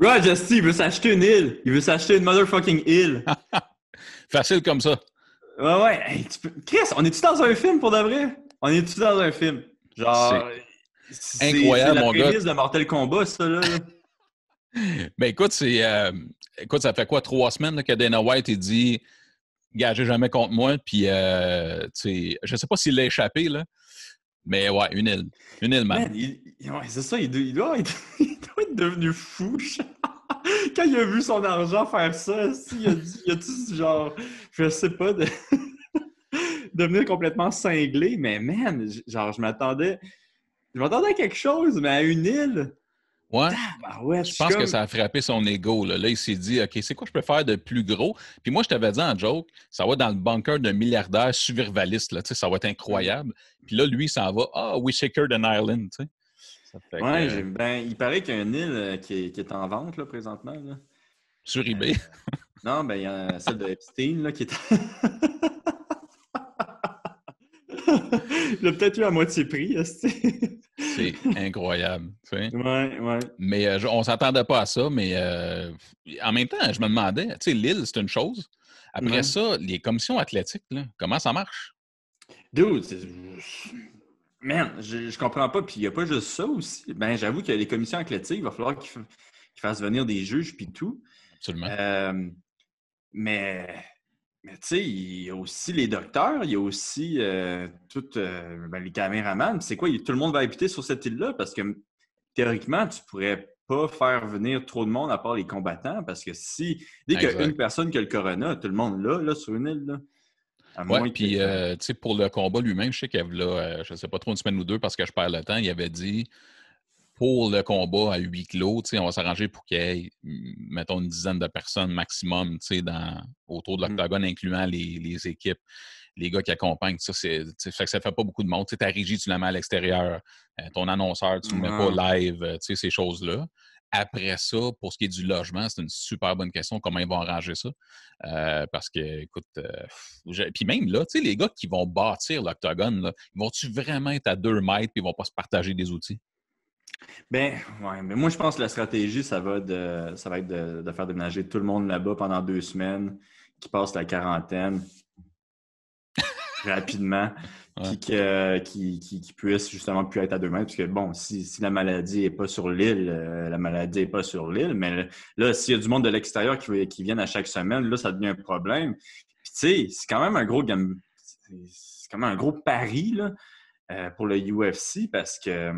Rod Justy, il veut s'acheter une île. Il veut s'acheter une motherfucking île. Facile comme ça. Ouais, ouais. Hey, tu peux- Chris, on est-tu dans un film pour de vrai? On est-tu dans un film? Genre. c'est- incroyable, c'est mon la gars. prémisse de Mortal Kombat, ça, là. Ben écoute, c'est euh, écoute, ça fait quoi trois semaines là, que Dana White il dit Gagez jamais contre moi, puis euh, tu sais, je sais pas s'il l'a échappé, là. Mais ouais, une île. Une île, man. Ouais, c'est ça, il doit, il doit être, devenu fou. Quand il a vu son argent faire ça, il a dit, genre, je sais pas, de devenir complètement cinglé, mais man, genre, je m'attendais, je m'attendais à quelque chose, mais à une île. Ouais. Ouais, Je pense que ça a frappé son ego. Là, Là, il s'est dit, OK, c'est quoi je peux faire de plus gros? Puis moi, je t'avais dit en joke, ça va dans le bunker d'un milliardaire survivaliste. Là, ça va être incroyable. Puis là, lui, il s'en va. Ah, we secured an island. Ça fait Ouais, euh, ben, il paraît qu'il y a une île euh, qui est, qui est en vente, là, présentement. Là. sur eBay. Non, ben, il y a celle de Epstein, là, qui est. Il a peut-être eu à moitié prix. C'est incroyable. tu sais. Ouais, ouais. Mais euh, on s'attendait pas à ça. Mais euh, en même temps, je me demandais, tu sais, l'île, c'est une chose. Après Ouais. ça, les commissions athlétiques, là, comment ça marche? Dude, man, je, je comprends pas. Puis il n'y a pas juste ça aussi. Ben, j'avoue que les commissions athlétiques, il va falloir qu'ils fa- qu'ils fassent venir des juges puis tout. Absolument. Euh, mais, mais tu sais, il y a aussi les docteurs, il y a aussi euh, toutes euh, ben, les caméramans. C'est quoi? Tout le monde va habiter sur cette île-là? Parce que théoriquement, tu pourrais pas faire venir trop de monde à part les combattants parce que si, dès qu'il y a une personne qui a le corona, tout le monde là, là, sur une île, là. Oui, puis euh, pour le combat lui-même, je sais qu'il y avait là, euh, je sais pas trop, une semaine ou deux parce que je perds le temps, il avait dit pour le combat à huis clos, on va s'arranger pour qu'il y ait, mm, mettons, une dizaine de personnes maximum dans, autour de Mm. l'octogone, incluant les, les équipes, les gars qui accompagnent. Ça, c'est, fait que ça fait pas beaucoup de monde. Tu sais, ta régie, tu la mets à l'extérieur. Euh, ton annonceur, tu ne le mets pas live, euh, ces choses-là. Après ça, pour ce qui est du logement, c'est une super bonne question. Comment ils vont arranger ça? Euh, parce que, écoute, euh, je- puis même là, tu sais, les gars qui vont bâtir l'octogone, ils vont-tu vraiment être à deux mètres et ils vont pas se partager des outils? Ben, ouais, mais moi, je pense que la stratégie, ça va, de, ça va être de, de faire déménager tout le monde là-bas pendant deux semaines, qui passent la quarantaine rapidement, Ouais. puis qui, qui, qui puissent justement plus être à deux mètres. Parce que, bon, si, si la maladie n'est pas sur l'île, euh, la maladie n'est pas sur l'île, mais là, s'il y a du monde de l'extérieur qui, qui viennent à chaque semaine, là, ça devient un problème. Puis, tu sais, c'est quand même un gros c'est quand même un gros pari là, euh, pour le UFC parce que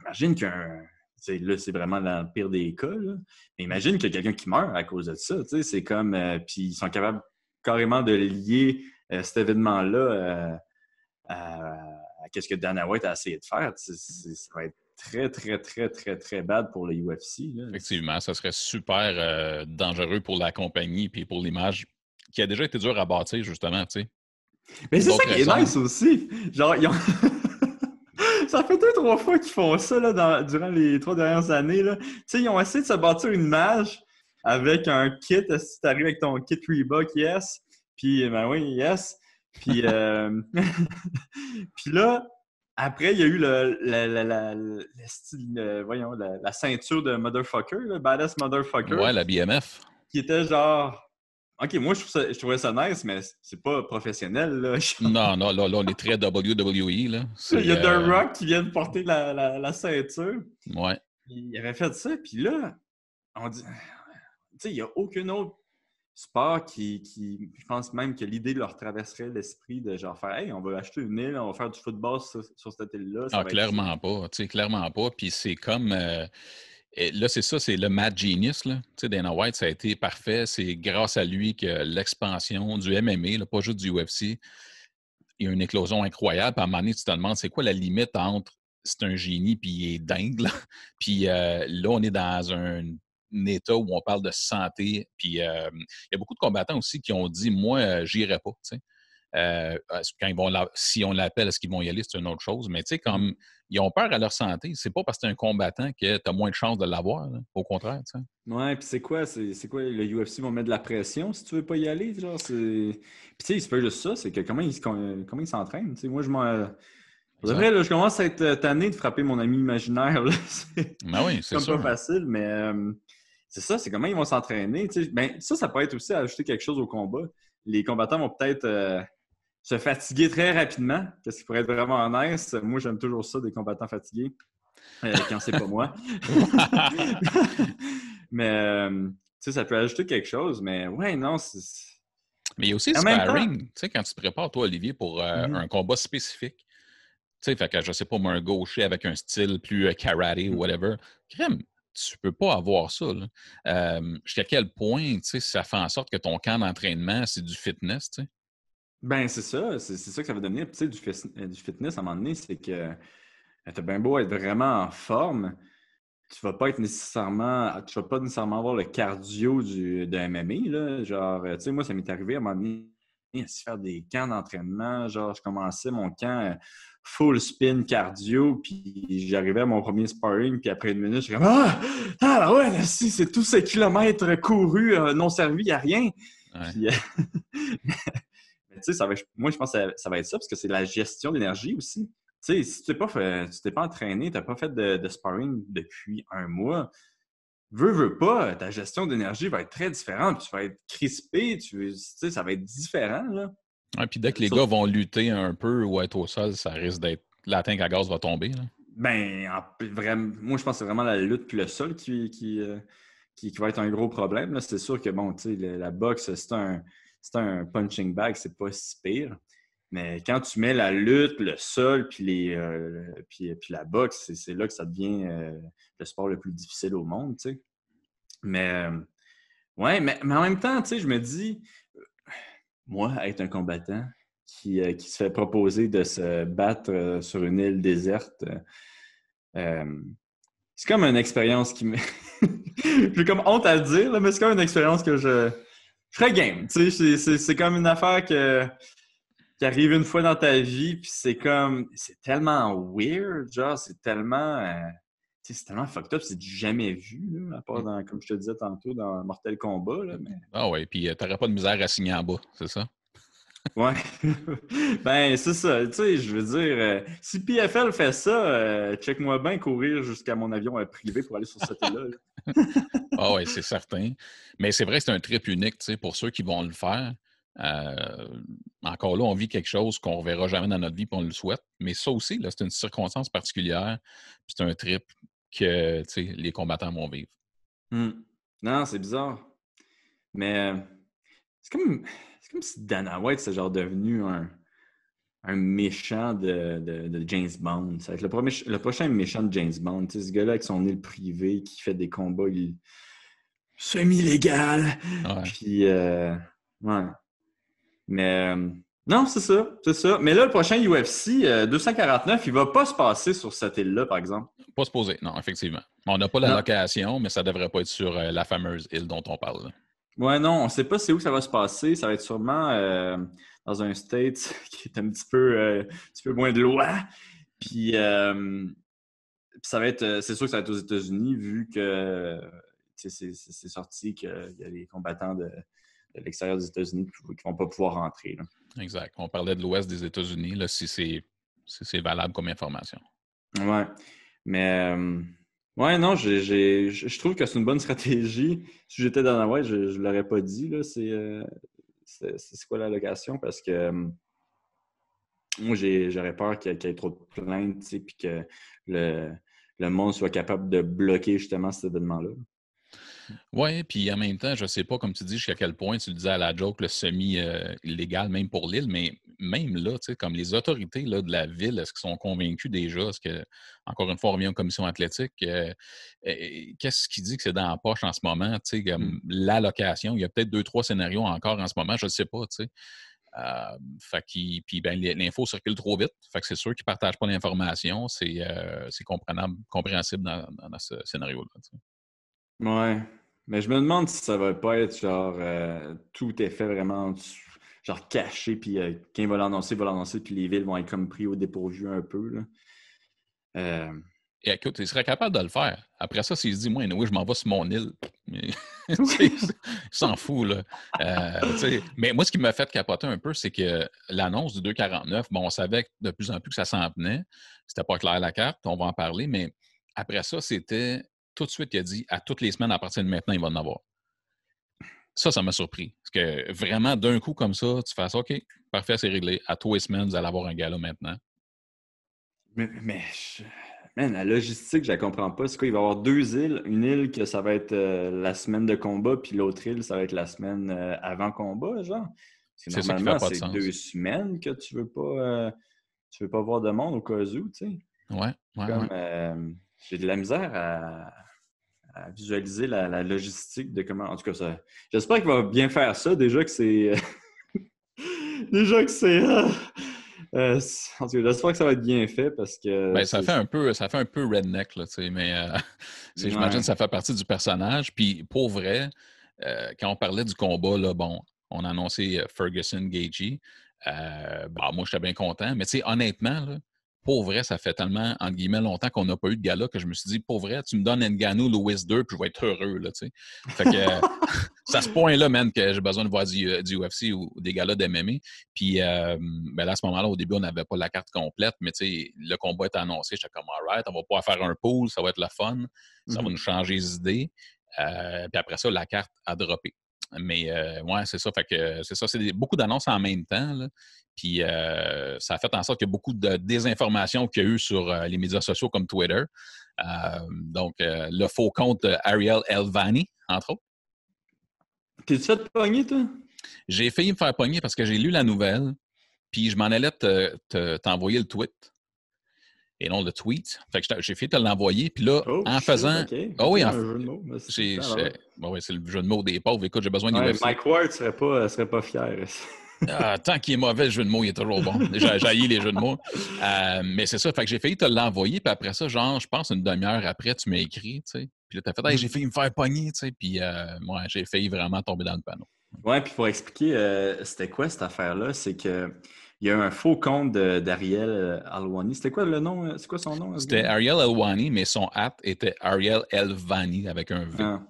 Imagine qu'un. Là, c'est vraiment dans le pire des cas. là. Mais imagine qu'il y a quelqu'un qui meurt à cause de ça. C'est comme. euh, puis ils sont capables carrément de lier euh, cet événement-là euh, à, à ce que Dana White a essayé de faire. Ça va être très, très, très, très, très bad pour le UFC. là. Effectivement, ça serait super euh, dangereux pour la compagnie et pour l'image qui a déjà été dur à bâtir, justement, tu sais. Mais c'est ça qui est nice aussi. Genre, ils ont... deux, trois fois qu'ils font ça là, dans- durant les trois dernières années. Là. Tu sais, ils ont essayé de se bâtir une image avec un kit. Si tu arrives avec ton kit Reebok, yes? Puis, ben oui, yes. Puis, euh, puis là, après, il y a eu le, la, la, la- le style, euh, voyons, la, la ceinture de Motherfucker, le Badass Motherfucker Ouais, la BMF. qui était genre. Ok, moi je, trouve ça- je trouvais ça nice, mais c'est pas professionnel. Là. Non, non, là, là, on est très WWE, là. Il y a The euh, Rock qui vient de porter la, la, la ceinture. Ouais. Il avait fait ça, puis là, on dit. Tu sais, il n'y a aucun autre sport qui, qui. Je pense même que l'idée leur traverserait l'esprit de genre faire Hey, on va acheter une île, on va faire du football sur, sur cette île-là. Ah, être clairement pas. Tu sais, clairement pas. Puis c'est comme. euh, et là, c'est ça, c'est le Mad Genius. Là. Tu sais, Dana White, ça a été parfait. C'est grâce à lui que l'expansion du MMA, là, pas juste du UFC, il y a une éclosion incroyable. Puis à un moment donné, tu te demandes, c'est quoi la limite entre c'est un génie puis il est dingue. Là, puis euh, là on est dans un, un état où on parle de santé. Puis euh, il y a beaucoup de combattants aussi qui ont dit, moi, euh, j'irai pas. tu sais. Euh, quand ils vont la- si on l'appelle, est-ce qu'ils vont y aller, c'est une autre chose. Mais tu sais, comme ils ont peur à leur santé, c'est pas parce que tu es un combattant que tu as moins de chances de l'avoir. Au contraire, tu sais. Ouais, puis c'est quoi? C'est c'est quoi? Le UFC va mettre de la pression si tu veux pas y aller? Genre, c'est... Puis tu sais, c'est pas juste ça, c'est que comment ils comment ils s'entraînent? Moi, je m'en... Vrai, là, je commence à être tanné de frapper mon ami imaginaire. C'est Ben oui, c'est comme sûr. pas facile, mais... euh, c'est ça, c'est comment ils vont s'entraîner. Ben, ça, ça peut être aussi ajouter quelque chose au combat. Les combattants vont peut-être euh, se fatiguer très rapidement, qu'est-ce qui pourrait être vraiment nice. Moi, j'aime toujours ça, des combattants fatigués, euh, quand c'est pas moi. mais, euh, tu sais, ça peut ajouter quelque chose, mais ouais, non, c'est... Mais il y a aussi le sparring, tu sais, quand tu te prépares, toi, Olivier, pour mm-hmm. un combat spécifique. Tu sais, fait que je sais pas, moi, un gaucher avec un style plus karaté ou mm. whatever. Crème, tu peux pas avoir ça. Jusqu'à quel point ça fait en sorte que ton camp d'entraînement, c'est du fitness? sais? Ben, c'est ça. C'est ça que ça va devenir. Tu sais, du, euh, du, fitness, à un moment donné, c'est que euh, tu as bien beau être vraiment en forme, tu vas pas être nécessairement. Tu vas pas nécessairement avoir le cardio du, de MMA. Là. Genre, tu sais, moi, ça m'est arrivé à un moment donné à se faire des camps d'entraînement. Genre, je commençais mon camp euh, full spin cardio, puis j'arrivais à mon premier sparring, puis après une minute, je suis comme Ah! Ah ouais, si, c'est tous ces kilomètres courus euh, non servis à rien. Euh, ça moi, je pense que ça, va être ça, parce que c'est la gestion d'énergie aussi. Tu sais, si tu t'es t'es pas entraîné, tu n'as pas fait de, sparring depuis un mois, veux, veux pas, ta gestion d'énergie va être très différente. Tu vas être crispé, tu sais, ça va être différent. Là. Ouais, puis dès que les gars vont lutter un peu ou être au sol, ça risque d'être. La tank à gaz va tomber. Là. Ben, vraiment, moi, je pense que c'est vraiment la lutte puis le sol qui, qui, euh, qui, va être un gros problème. C'est sûr que, bon, tu sais, la boxe, c'est un, un punching bag, c'est pas si pire. Mais quand tu mets la lutte, le sol, puis, les, euh, puis, puis, la boxe, c'est là que ça devient euh, le sport le plus difficile au monde, tu sais. Mais, ouais, mais, mais, en même temps, tu sais, je me dis, moi, être un combattant qui, euh, qui, se fait proposer de se battre euh, sur une île déserte, euh, c'est comme une expérience qui me. J'ai comme honte à le dire, mais c'est comme une expérience que je, je game. C'est comme une affaire que, qui arrive une fois dans ta vie, puis c'est comme. C'est tellement weird, genre, c'est tellement. c'est tellement fucked up, c'est du jamais vu, là, à part dans, comme je te disais tantôt, dans Mortel. Là, mais... Ah ouais, puis t'aurais pas de misère à signer en bas, c'est ça? Ouais. ben, c'est ça. Tu sais, je veux dire, euh, si PFL fait ça, euh, check-moi bien courir jusqu'à mon avion euh, privé pour aller sur cette île-là. ah oui, c'est certain. Mais c'est vrai que c'est un trip unique, tu sais, pour ceux qui vont le faire. encore là, on vit quelque chose qu'on ne reverra jamais dans notre vie, et on le souhaite. Mais ça aussi, là, c'est une circonstance particulière. C'est un trip que tu sais, les combattants vont vivre. Hmm. Non, c'est bizarre. Mais c'est comme comme si Dana White c'est genre devenu un, un méchant de, de, James Bond. Ça va être le, le prochain méchant de James Bond. ce gars-là avec son île privée qui fait des combats semi-légal. Puis, euh, ouais. Mais, euh, non, c'est ça, c'est ça. Mais là, le prochain UFC 249, euh, il va pas se passer sur cette île-là, par exemple. Pas se poser, non, effectivement. On n'a pas la location, mais ça devrait pas être sur la fameuse île dont on parle. Ouais, non, on ne sait pas c'est où ça va se passer. Ça va être sûrement euh, dans un state qui est un petit peu, euh, peu moins de loi. Puis, euh, ça va être, c'est sûr que ça va être aux États-Unis, vu que c'est sorti qu'il y a des combattants de, l'extérieur des États-Unis qui ne vont pas pouvoir rentrer. Exact. On parlait de l'ouest des États-Unis, si c'est valable comme information. Ouais. Mais Ouais, non, je trouve que c'est une bonne stratégie. Si j'étais dans la ouais, je ne l'aurais pas dit. Euh, c'est quoi la location? Parce que euh, moi, j'aurais peur qu'il y, ait trop de plaintes et que le, le monde soit capable de bloquer justement cet événement-là. Oui, puis en même temps, je ne sais pas, comme tu dis, jusqu'à quel point tu disais à la joke le semi-illégal, même pour l'île, mais même là, tu sais, comme les autorités là, de la ville, est-ce qu'ils sont convaincus déjà? Est-ce que, encore une fois, on revient aux commissions athlétiques, euh, qu'est-ce qui dit que c'est dans la poche en ce moment? Tu sais, comme mmh. la location, il y a peut-être deux, trois scénarios encore en ce moment, je ne sais pas, tu sais. Euh, fait puis ben, l'info circule trop vite. Fait que c'est sûr qu'ils ne partagent pas l'information. C'est euh, compréhensible dans, dans ce scénario-là. Ouais. Mais je me demande si ça va pas être genre euh, tout est fait vraiment genre caché, puis euh, va l'annoncer, va l'annoncer, puis les villes vont être comme pris au dépourvu un peu. Là. Euh... Et écoute, il serait capable de le faire. Après ça, s'il se dit, moi, oui, je m'en vais sur mon île. il s'en fout, là. Euh, mais moi, ce qui m'a fait capoter un peu, c'est que l'annonce du 249, bon, on savait de plus en plus que ça s'en venait. C'était pas clair la carte, on va en parler, mais après ça, c'était tout de suite, il a dit à toutes les semaines, à partir de maintenant, il va en avoir. Ça, ça m'a surpris. Parce que vraiment, d'un coup comme ça, tu fais ça, OK, parfait, c'est réglé. À tous les semaines, vous allez avoir un gala maintenant. Mais, mais la logistique, je la comprends pas. C'est quoi? Il va y avoir deux îles? Une île que ça va être euh, la semaine de combat, puis l'autre île, ça va être la semaine euh, avant combat, genre. Que normalement, c'est deux semaines que tu veux pas euh, tu veux pas voir de monde au cas où, tu sais. Ouais, ouais, J'ai de la misère à, visualiser la, logistique de comment. En tout cas, ça. J'espère qu'il va bien faire ça. Déjà que c'est. déjà que c'est. Euh, en tout cas, j'espère que ça va être bien fait parce que. Ben, ça, fait un peu, ça fait un peu redneck, là, mais euh, j'imagine que ça fait partie du personnage. Puis pour vrai, euh, quand on parlait du combat, là, bon, on a annoncé Ferguson Gagey. Bah, moi, j'étais bien content. Mais honnêtement, là, pour vrai, ça fait tellement, entre guillemets, longtemps qu'on n'a pas eu de gala que je me suis dit, pour vrai, tu me donnes Ngannou, Louis 2, puis je vais être heureux, là, tu sais. Fait que, c'est à ce point-là, man, que j'ai besoin de voir du, UFC ou des galas d'MMA. Puis, euh, ben là, à ce moment-là, au début, on n'avait pas la carte complète, mais tu sais, le combat est annoncé, j'étais comme, alright, on va pouvoir faire un pool, ça va être le fun, ça va mm-hmm. nous changer les idées. Euh, puis après ça, la carte a droppé. Mais euh, ouais, c'est ça. Fait que c'est ça, c'est beaucoup d'annonces en même temps. Là. Puis euh, ça a fait en sorte qu'il y a beaucoup de désinformation qu'il y a eu sur euh, les médias sociaux comme Twitter. donc, le faux compte Ariel Elvani, entre autres. T'es-tu fait pogner, toi? J'ai failli me faire pogner parce que j'ai lu la nouvelle, puis je m'en allais t'envoyer le tweet et non le tweet. Fait que j'ai fait te l'envoyer. Puis là, oh, en faisant. Ah oui, en... jeu de mots. C'est le jeu de mots des pauvres. Écoute, j'ai besoin de ouais, Mike Ward serait pas, serait pas fier. ah, tant qu'il est mauvais, le jeu de mots, il est toujours bon. J'ai jailli les jeux de mots. Euh, mais c'est ça. Fait que j'ai failli te l'envoyer. Puis après ça, genre, je pense une demi-heure après, tu m'as écrit. Tu sais. Puis là, t'as fait, j'ai failli me faire pogner. Tu sais. Puis euh, moi, j'ai failli vraiment tomber dans le panneau. Ouais, puis pour expliquer, euh, c'était quoi cette affaire-là? C'est que il y a un faux compte d'Ariel euh, Alwani. C'était quoi le nom? Euh, c'est quoi son nom? C'était Ariel Alwani, mais son app était Ariel Elvani avec un V. Ah.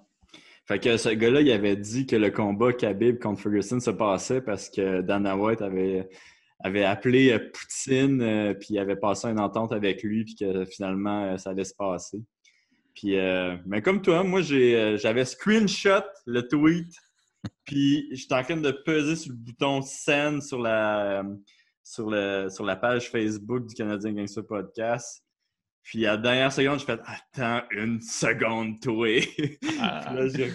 Fait que ce gars-là, il avait dit que le combat Khabib contre Ferguson se passait parce que Dana White avait, avait appelé euh, Poutine, puis il avait passé une entente avec lui, puis que finalement, ça allait se passer. Puis, mais comme toi, moi, j'avais screenshot le tweet, puis j'étais en train de peser sur le bouton send sur la, sur, le, sur la page Facebook du Canadien Gangster Podcast. Puis à la dernière seconde, je fais Attends une seconde, toi. Ah. là, j'ai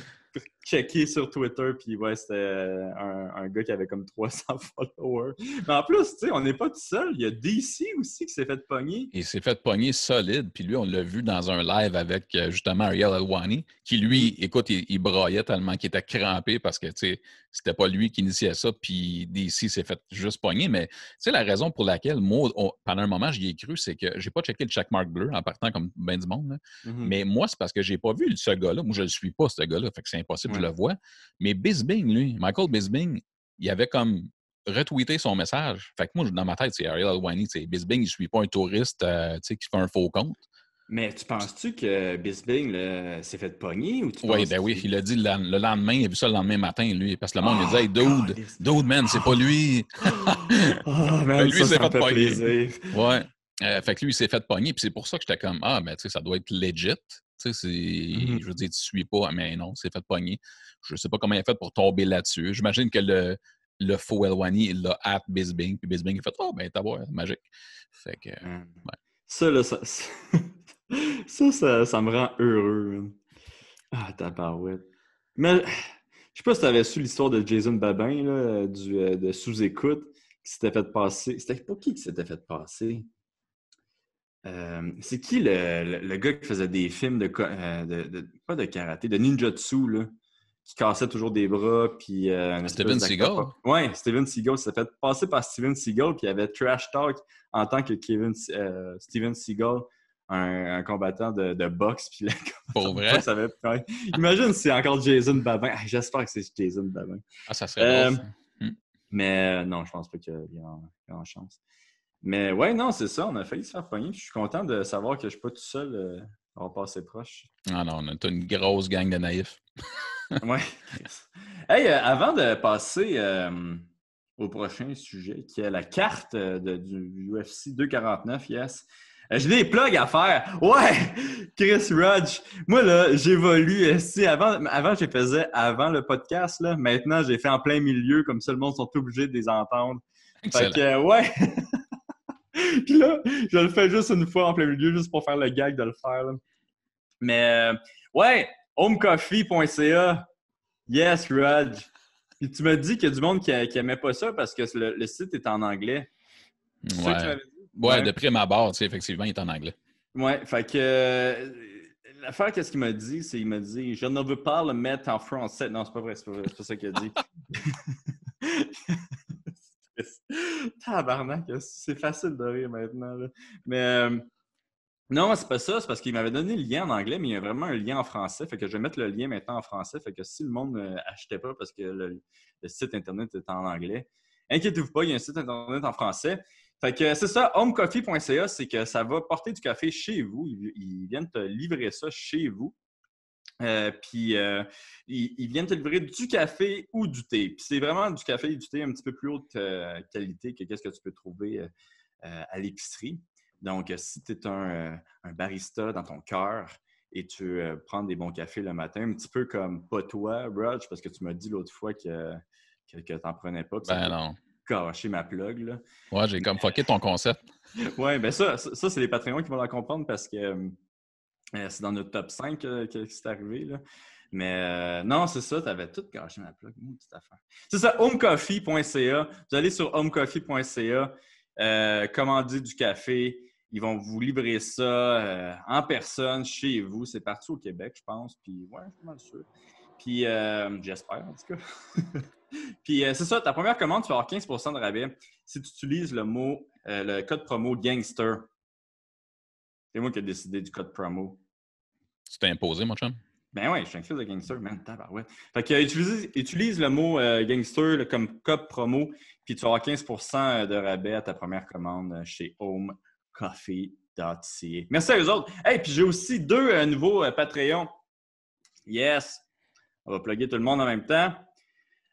checké sur Twitter, puis ouais, c'était un, un, gars qui avait comme 300 followers. Mais en plus, tu sais, on n'est pas tout seul. Il y a DC aussi qui s'est fait pogner. Il s'est fait pogner solide, puis lui, on l'a vu dans un live avec euh, justement Ariel Alwani, qui lui, écoute, il, il braillait tellement qu'il était crampé parce que, tu sais, c'était pas lui qui initiait ça, puis DC s'est fait juste pogner. Mais tu sais, la raison pour laquelle, moi, pendant un moment, j'y ai cru, c'est que j'ai pas checké le checkmark bleu en partant comme ben du monde. Mm-hmm. Mais moi, c'est parce que j'ai pas vu ce gars-là. Moi, je le suis pas, ce gars-là. Fait que c'est impossible, je le vois. Mais Bisbing, lui, Michael Bisbing, il avait comme retweeté son message. Fait que moi, dans ma tête, c'est Ariel Alwani. Bisbing, il ne suit pas un touriste euh, qui fait un faux compte. Mais tu penses-tu que Bisbing s'est fait pogner ou tu Oui, ben oui, il a dit le, lendemain, il a vu ça le lendemain matin, lui, parce que le monde lui a dit Hey, dude, dude, man, c'est pas lui. oh, man, lui, il s'est fait, pogner. Ouais. Euh, fait que lui, il s'est fait pogner, puis c'est pour ça que j'étais comme Ah, mais tu sais, ça doit être legit. Tu sais, c'est. Mm-hmm. Je veux dire, tu suis pas, mais non, c'est fait pogner. Je sais pas comment il a fait pour tomber là-dessus. J'imagine que le, le faux Elwani, il l'a at Bisbing, puis Bisbing a fait Oh, ben, t'as voir, magique. Fait que. Mm. Ouais. Ça, là, ça, ça, ça, me rend heureux. Ah, tabarouette. Mais je sais pas si tu avais su l'histoire de Jason Babin, là, du, euh, de sous-écoute, qui s'était fait passer. C'était pas qui qui s'était fait passer? Euh, c'est qui le, le, gars qui faisait des films de, euh, de, pas de karaté, de ninjutsu, là, qui cassait toujours des bras, puis... Steven Seagal? Oui, Steven Seagal s'est fait passer par Steven Seagal, puis il avait trash talk en tant que Kevin, Steven Seagal un, combattant de, boxe. Puis Pour vrai? Imagine si c'est encore Jason Babin. J'espère que c'est Jason Babin. Ah, ça serait euh, hmm. Mais euh, non, je pense pas qu'il y a grand chance. Mais ouais, non, c'est ça. On a failli se faire pogner. Je suis content de savoir que je suis pas tout seul euh, à passer proche. Ah non, on a une grosse gang de naïfs. ouais. Hey, avant de passer au prochain sujet, qui est la carte de, du UFC 249, yes. J'ai des plugs à faire. Ouais! Chris Rudge. Moi, là, j'évolue. Si avant, avant, je faisais avant le podcast, là. Maintenant, j'ai fait en plein milieu, comme ça, le monde sont obligés de les entendre. Fait que, ouais. Puis là, je le fais juste une fois en plein milieu, juste pour faire le gag de le faire. Mais, euh, ouais, homecoffee.ca. Yes, Rudge. Puis tu m'as dit qu'il y a du monde qui, n'aimait pas ça parce que le, site est en anglais. Ouais. Ouais, de prime abord, tu sais, effectivement, il est en anglais. Ouais, fait que euh, l'affaire, qu'est-ce qu'il m'a dit? C'est qu'il m'a dit Je ne veux pas le mettre en français. Non, c'est pas vrai, c'est pas, pas ça qu'il a dit. Tabarnak, c'est facile de rire maintenant. Mais euh, non, c'est pas ça, c'est parce qu'il m'avait donné le lien en anglais, mais il y a vraiment un lien en français. Fait que je vais mettre le lien maintenant en français. Fait que si le monde n'achetait pas parce que le, le, site Internet est en anglais, inquiétez-vous pas, il y a un site Internet en français. Fait que c'est ça, homecoffee.ca, c'est que ça va porter du café chez vous. Ils, viennent te livrer ça chez vous. Euh, puis euh, ils, viennent te livrer du café ou du thé. Puis c'est vraiment du café et du thé un petit peu plus haute euh, qualité que ce que tu peux trouver à l'épicerie. Donc, si tu es un, barista dans ton cœur et tu prends des bons cafés le matin, un petit peu comme pas toi, Rog, parce que tu m'as dit l'autre fois que, que, tu n'en prenais pas. Ben non cacher ma plug. Là. Ouais, j'ai comme fucké ton concept. ouais, ben ça, ça, c'est les Patreons qui vont la comprendre parce que euh, c'est dans notre top 5 que, c'est arrivé. Là. Mais euh, non, c'est ça, tu avais tout caché ma plug. petite affaire. C'est ça, homecoffee.ca. Vous allez sur homecoffee.ca, euh, commandez du café. Ils vont vous livrer ça euh, en personne chez vous. C'est partout au Québec, je pense. Puis, ouais, je suis mal sûr. Puis, j'espère, en tout cas. Puis euh, c'est ça, ta première commande, tu vas avoir 15% de rabais si tu utilises le mot, euh, le code promo gangster. C'est moi qui ai décidé du code promo. Tu t'es imposé, mon chum? Ben oui, je suis un fils de gangster, man. Ouais. Fait que utilise, utilise le mot euh, gangster comme code promo, puis tu avoir 15 de rabais à ta première commande chez homecoffee.ca. Merci à eux autres. Hey, puis j'ai aussi deux nouveaux Patreons. Yes! On va plugger tout le monde en même temps.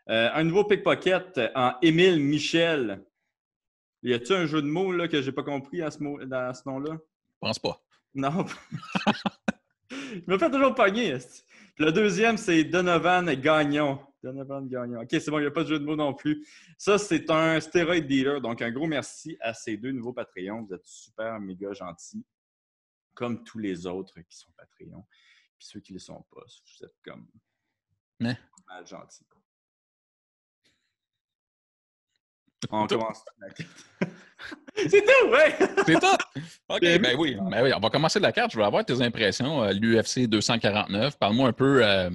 Euh, un nouveau pickpocket en Émile Michel. Y a-t-il un jeu de mots là, que j'ai pas compris à ce, dans ce nom-là? Je pense pas. Non. Je me fais toujours pogner. Le deuxième, c'est Donovan Gagnon. Donovan Gagnon. OK, c'est bon, il n'y a pas de jeu de mots non plus. Ça, c'est un stéroid dealer. Donc, un gros merci à ces deux nouveaux Patreons. Vous êtes super, méga gentils. Comme tous les autres qui sont Patreons. Puis ceux qui ne le sont pas, vous êtes comme Mais... mal gentils. On commence. C'est tout, ouais! C'est tout! OK, ben oui, ben oui, on va commencer de la carte. Je veux avoir tes impressions. Euh, L'UFC 249, parle-moi un peu euh,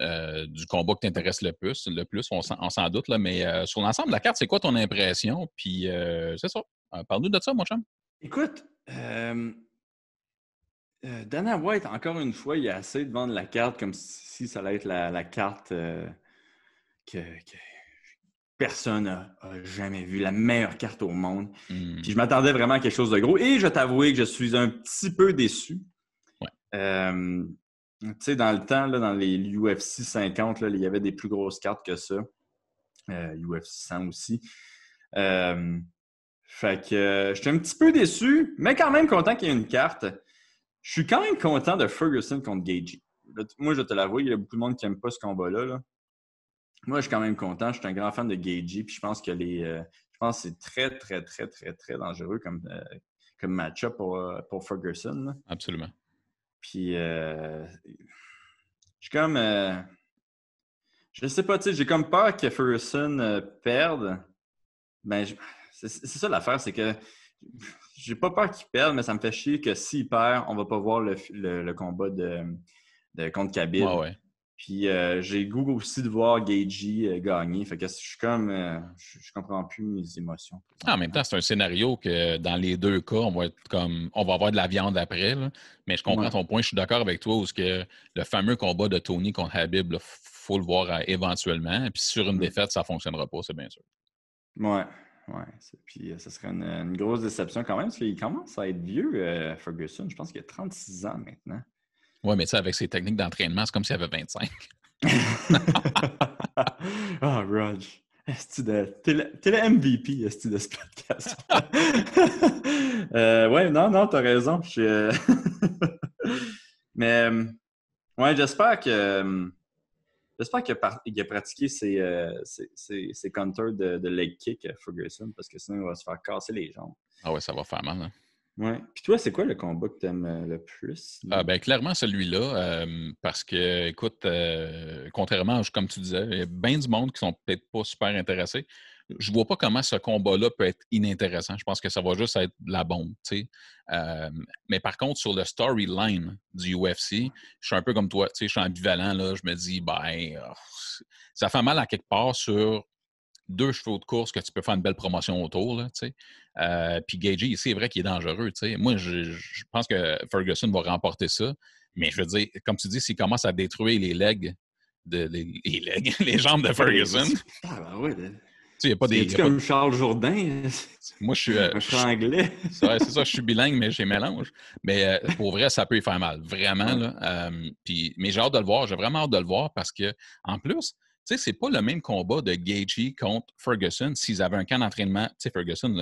euh, du combat qui t'intéresse le plus. Le plus, on s'en doute, là, mais sur l'ensemble de la carte, c'est quoi ton impression? Puis c'est ça. Parle-nous de ça, mon chum. Écoute, Dana White, encore une fois, il a essayé de vendre la carte comme si ça allait être la, carte que personne n'a jamais vu la meilleure carte au monde. Hmm. Puis je m'attendais vraiment à quelque chose de gros. Et je t'avoue que je suis un petit peu déçu. Euh, tu sais, dans le temps, là, dans les UFC 50, là, il y avait des plus grosses cartes que ça. UFC euh, 100 aussi. Euh, fait que j'étais un petit peu déçu, mais quand même content qu'il y ait une carte. Je suis quand même content de Ferguson contre Gagey. Moi, je te l'avoue, il y a beaucoup de monde qui n'aime pas ce combat-là. Là. Moi, je suis quand même content. Je suis un grand fan de Gagey. Puis je pense que les. Euh, je pense c'est très, très, très, très, très dangereux comme, euh, comme match-up pour, euh, pour Ferguson. Absolument. Puis je suis comme. je sais pas, tu sais, j'ai comme peur que Ferguson perde. Ben, c'est ça l'affaire, c'est que j'ai pas peur qu'il perde, mais ça me fait chier que s'il perd, on va pas voir le, le, combat de, de contre Khabib. Ouais, ouais. Puis euh, j'ai le goût aussi de voir Gagey euh, gagner. Fait que je suis comme. Euh, je, comprends plus mes émotions. Ah, en même temps, c'est un scénario que dans les deux cas, on va être comme. On va avoir de la viande après. Mais je comprends ton point. Je suis d'accord avec toi où que le fameux combat de Tony contre Habib, il faut le voir éventuellement. Puis sur une mm. défaite, ça ne fonctionnera pas, c'est bien sûr. Ouais. Ouais, puis ça serait une, grosse déception quand même, parce qu'il commence à être vieux, Ferguson. Je pense qu'il a 36 ans maintenant. Oui, mais ça, avec ses techniques d'entraînement, c'est comme s'il avait 25. Ah, oh, Rog. T'es le MVP de ce podcast. euh, ouais, non, non, t'as raison. Euh, mais ouais, j'espère que j'espère qu'il a, pratiqué ses, euh, ses, counters de, de, leg kick à Ferguson parce que sinon il va se faire casser les jambes. Ah ouais, ça va faire mal. Hein? Ouais. Puis toi, c'est quoi le combat que tu aimes euh, le plus? Ah, ben, clairement, celui-là, euh, parce que, écoute, euh, contrairement, comme tu disais, il y a bien du monde qui sont peut-être pas super intéressés. Je vois pas comment ce combat-là peut être inintéressant. Je pense que ça va juste être la bombe, tu sais. mais par contre, sur le storyline du UFC, je suis un peu comme toi, tu sais, je suis ambivalent, là. Je me dis, ben, oh, ça fait mal à quelque part sur deux chevaux de course que tu peux faire une belle promotion autour. Là, euh, puis Gagey, c'est vrai qu'il est dangereux. Moi, je, pense que Ferguson va remporter ça. Mais je veux dire, comme tu dis, s'il commence à détruire les legs, de, les, legs, les jambes de Ferguson. Ah, ben ouais, tu sais, pas des. C'est comme Charles Jourdain. Moi, je suis. Euh, je suis anglais. c'est ça, je suis bilingue, mais j'ai mélange. Mais euh, pour vrai, ça peut y faire mal. Vraiment. Là, puis, mais j'ai hâte de le voir. J'ai vraiment hâte de le voir parce que, en plus, sais, c'est pas le même combat de Gagey contre Ferguson s'ils avaient un camp d'entraînement. Tu sais, Ferguson,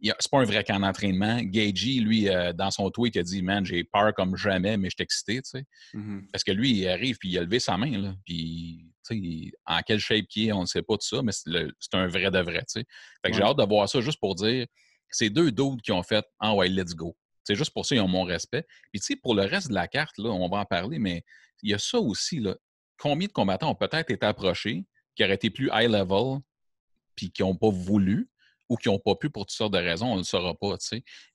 c'est pas un vrai camp d'entraînement. Gagey, lui, euh, dans son tweet, il a dit Man, j'ai peur comme jamais, mais je suis excité. Tu sais. Mm-hmm. Parce que lui, il arrive puis il a levé sa main. Là, puis, tu sais, en quelle shape il est, on ne sait pas tout ça, mais c'est un vrai de vrai. Tu sais. Fait que j'ai hâte de voir ça juste pour dire c'est deux doutes qui ont fait Ah ouais, let's go. C'est juste pour ça, ils ont mon respect. Puis, tu sais, pour le reste de la carte, là, on va en parler, mais il y a ça aussi. Là combien de combattants ont peut-être été approchés qui auraient été plus high level puis qui n'ont pas voulu ou qui n'ont pas pu pour toutes sortes de raisons, on ne le saura pas.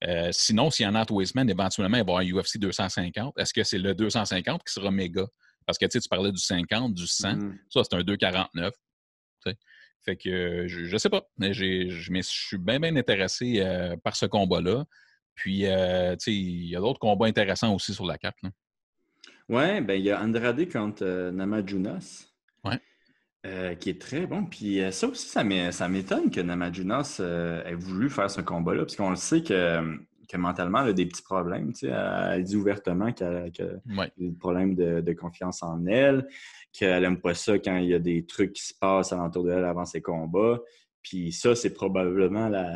Euh, sinon, s'il y en a à Wasteman, éventuellement, il va y avoir un UFC 250. Est-ce que c'est le 250 qui sera méga? Parce que tu parlais du 50, du 100. Mm-hmm. Ça, c'est un 249. Fait que je, ne sais pas. Mais, je suis bien, bien intéressé euh, par ce combat-là. Puis, euh, il y a d'autres combats intéressants aussi sur la carte. Ouais, ben il y a Andrade contre euh, Namajunas. Euh, qui est très bon. Puis euh, ça aussi, ça m'étonne que Namajunas ait voulu faire ce combat-là, parce qu'on le sait que, que mentalement, elle a des petits problèmes. Tu sais, elle dit ouvertement qu'elle a, des problèmes de, confiance en elle, qu'elle n'aime pas ça quand il y a des trucs qui se passent alentour d'elle avant ses combats. Puis ça, c'est probablement la.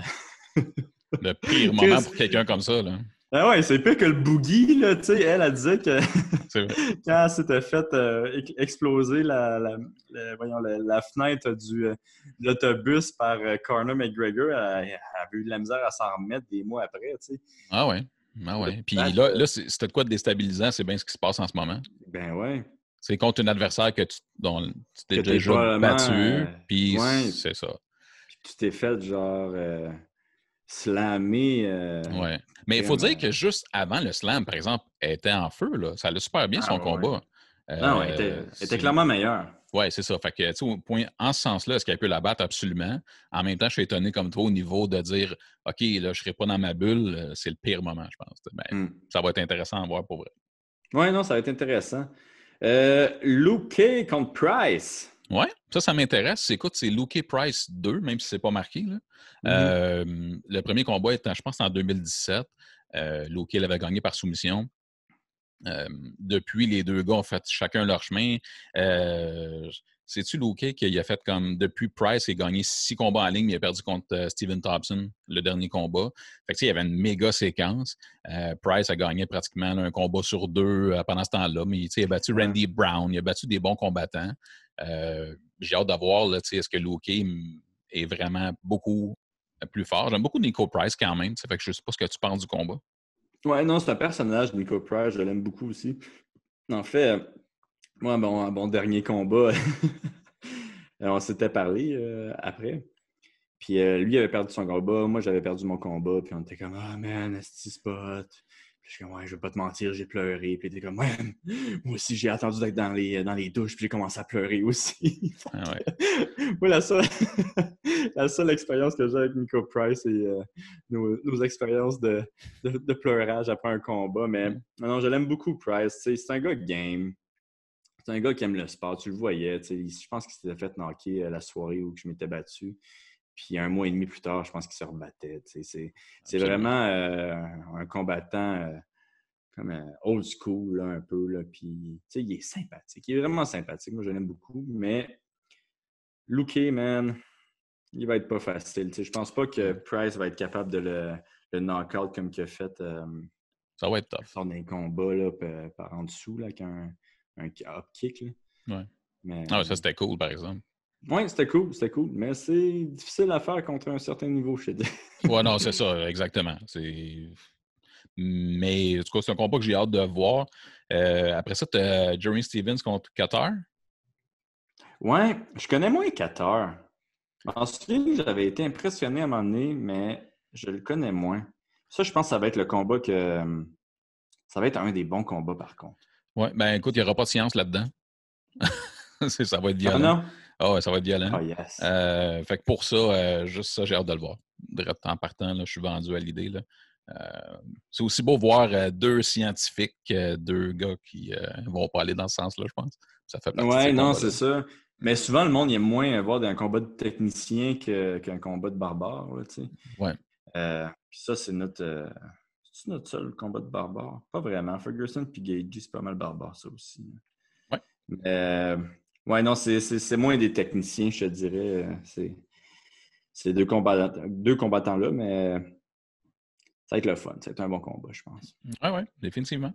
le pire moment pour quelqu'un comme ça. Là. Ah ouais, c'est pire que le boogie, là, tu sais, elle, a dit que quand elle s'était fait euh, exploser la, voyons, la, fenêtre du, euh, de l'autobus par euh, Conor McGregor, elle, avait eu de la misère à s'en remettre des mois après, tu sais. Ah ouais, ah ouais. Puis là, là c'était quoi de déstabilisant? C'est bien ce qui se passe en ce moment. Ben ouais. C'est contre un adversaire que tu, dont tu t'es déjà battu, puis c'est ça. Puis tu t'es fait genre slammer. ouais. Mais il faut dire que juste avant le slam, par exemple, elle était en feu. Là. Ça allait super bien son ah, combat. non, elle était, était clairement meilleure. Oui, c'est ça. Fait que, au point, en ce sens-là, est-ce qu'elle peut la battre? Absolument. En même temps, je suis étonné comme toi au niveau de dire OK, là, je ne serai pas dans ma bulle. Euh, c'est le pire moment, je pense. Ben, hmm. Ça va être intéressant à voir pour vrai. Oui, non, ça va être intéressant. Euh, Luke contre Price. Oui, ça, ça m'intéresse. Écoute, c'est Luke Price 2, même si ce n'est pas marqué. Là. Euh, le premier combat était, je pense, en 2017. Euh, Luke l'avait gagné par soumission. Euh, depuis, les deux gars ont fait chacun leur chemin. Euh, c'est-tu Luke qui a fait comme depuis Price a gagné six combats en ligne, mais il a perdu contre Steven Thompson le dernier combat. Fait que, il y avait une méga séquence. Price a gagné pratiquement un combat sur deux pendant ce temps-là, mais il a battu Randy Brown, il a battu des bons combattants. J'ai hâte de voir est-ce que Luke est vraiment beaucoup plus fort? J'aime beaucoup Nico Price quand même. Ça fait que je sais pas ce que tu penses du combat. Ouais, non, c'est un personnage, Nico Price. Je l'aime beaucoup aussi. En fait, moi, bon, dernier combat, on s'était parlé euh, après. Puis euh, lui avait perdu son combat, moi j'avais perdu mon combat, puis on était comme Ah man, est spot? Puis je suis comme, ouais, je vais pas te mentir, j'ai pleuré. Puis était comme, ouais, moi aussi, j'ai attendu d'être dans les, dans les douches, puis j'ai commencé à pleurer aussi. ah ouais. la seule, la seule expérience que j'ai avec Nico Price, c'est euh, nos, expériences de, de, pleurage après un combat. Mais non, je l'aime beaucoup, Price. C'est un gars game. C'est un gars qui aime le sport. Tu le voyais. Je pense qu'il s'était fait knocker euh, la soirée où je m'étais battu. Puis un mois et demi plus tard, je pense qu'il se rebattait. C'est vraiment euh, un combattant euh, comme euh, old school, un peu. Là, puis il est sympathique. Il est vraiment sympathique. Moi, je l'aime beaucoup. Mais Luke, man, il va être pas facile. Je pense pas que Price va être capable de le, le knock-out comme qu'il a fait. Ça va être. Sort d'un combat là, par en dessous là, avec un, un up kick. Là. Ouais. Mais, ah, ça c'était cool, par exemple. Oui, c'était cool, c'était cool. Mais c'est difficile à faire contre un certain niveau, je te dis. ouais, non, c'est ça, exactement. Mais en tout cas, c'est un combat que j'ai hâte de voir. Euh, après ça, tu as Jeremy Stevens contre Qatar? Ouais, je connais moins Qatar. Ensuite, j'avais été impressionné à un moment donné, mais je le connais moins. Ça, je pense que ça va être le combat que. Ça va être un des bons combats, par contre. Oui, ben écoute, il n'y aura pas de science là-dedans. ça va être violent. Ah non? Ah ouais, ça va être violent. Oh yes. Euh, fait que pour ça, euh, juste ça, j'ai hâte de le voir. En partant, là, je suis vendu à l'idée. Euh, c'est aussi beau voir deux scientifiques, deux gars qui ne vont pas aller dans ce sens-là, je pense. Ça fait partie Ouais, non, c'est ça. Mais souvent, le monde aime moins voir un combat de technicien qu'un combat de barbare. sais. ouais. puis ça, c'est notre, c'est notre seul combat de barbare. Pas vraiment. Ferguson puis Gage, c'est pas mal barbare, ça aussi. Ouais. Mais Ouais, non, c'est moins des techniciens, je te dirais. C'est ces deux combattants-là, deux combattants mais ça va être le fun. Ça va être un bon combat, je pense. Oui, oui, définitivement.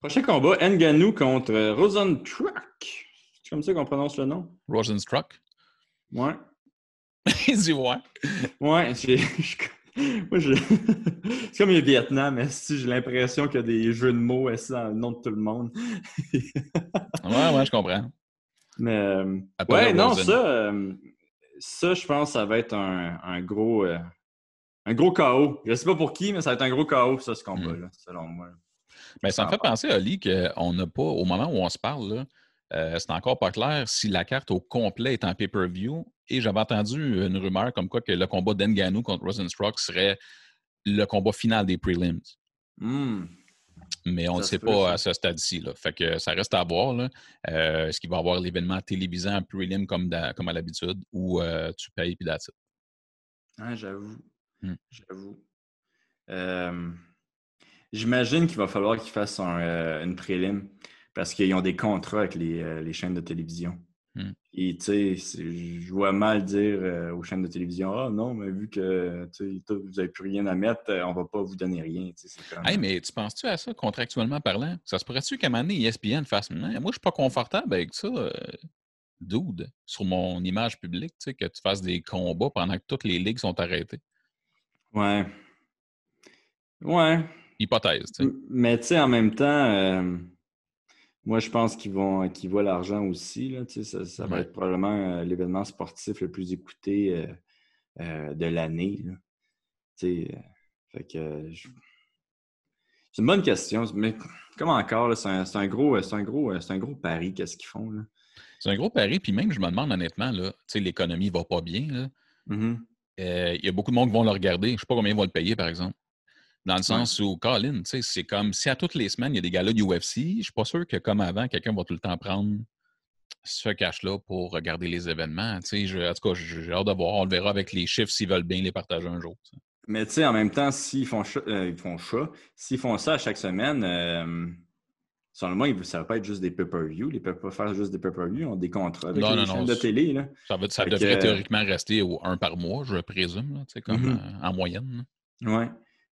Prochain combat, Nganou contre Rosenstruck. C'est comme ça qu'on prononce le nom? Rosenstruck? Ouais. Dit ouais. Ouais, j'ai. Moi, je... c'est comme le Vietnam, si j'ai l'impression qu'il y a des jeux de mots dans le nom de tout le monde. ouais, ouais, je comprends. Mais euh, ouais, non, ça, euh, ça, je pense, ça va être un, gros, euh, un gros chaos. Je sais pas pour qui, mais ça va être un gros chaos, ça, ce combat-là, hmm. selon moi. Mais ça me fait penser, Ali, qu'on n'a pas, au moment où on se parle, là, euh, c'est encore pas clair si la carte au complet est en pay-per-view. Et j'avais entendu une rumeur comme quoi que le combat d'Enganou contre Rosenstruck serait le combat final des prelims. Hmm. Mais on ne sait pas à ce stade-ci. Fait que ça reste à voir. Euh, est-ce qu'il va y avoir l'événement télévisé en prelim comme, comme à l'habitude ou euh, tu payes puis that's ah, j'avoue. Hmm. J'avoue. J'imagine qu'il va falloir qu'il fasse une prélim parce qu'ils ont des contrats avec les, euh, chaînes de télévision. Et tu sais, je vois mal dire euh, aux chaînes de télévision Ah non, mais vu que vous n'avez plus rien à mettre, euh, on ne va pas vous donner rien. mais tu penses-tu à ça, contractuellement parlant? Ça se pourrait-tu qu'à un moment donné, ESPN fasse Moi, je ne suis pas confortable avec ça, dude, sur mon image publique, que tu fasses des combats pendant que toutes les ligues sont arrêtées? Ouais. Ouais. Hypothèse, tu sais. Mais tu sais, en même temps moi, je pense qu'ils vont qu'ils voient l'argent aussi. Là, ça, ça va être probablement euh, l'événement sportif le plus écouté euh, euh, de l'année. c'est une bonne question. Mais comme encore, c'est un, un, gros, un, gros, un gros pari, qu'est-ce qu'ils font. C'est un gros pari, puis même, je me demande honnêtement, l'économie ne va pas bien. Mm-hmm. Il y a beaucoup de monde qui vont le regarder. Je ne sais pas combien ils vont le payer, par exemple. Dans le sens où, Colin, c'est comme si à toutes les semaines, il y a des gars-là du UFC, je ne suis pas sûr que comme avant, quelqu'un va tout le temps prendre ce cash-là pour regarder les événements. Je, en tout cas, j'ai hâte de voir. On le verra avec les chiffres s'ils veulent bien les partager un jour. Mais tu sais, en même temps, s'ils font, euh, ils font ça, s'ils font ça à chaque semaine, euh, moi, ça ne va pas être juste des pay-per-view. Ils ne peuvent pas faire juste des pay-per-view. Ils ont des contrats avec les chaînes de télé. Là. Ça, ça devrait théoriquement rester au un par mois, je présume, comme mm-hmm. euh, en moyenne. Oui.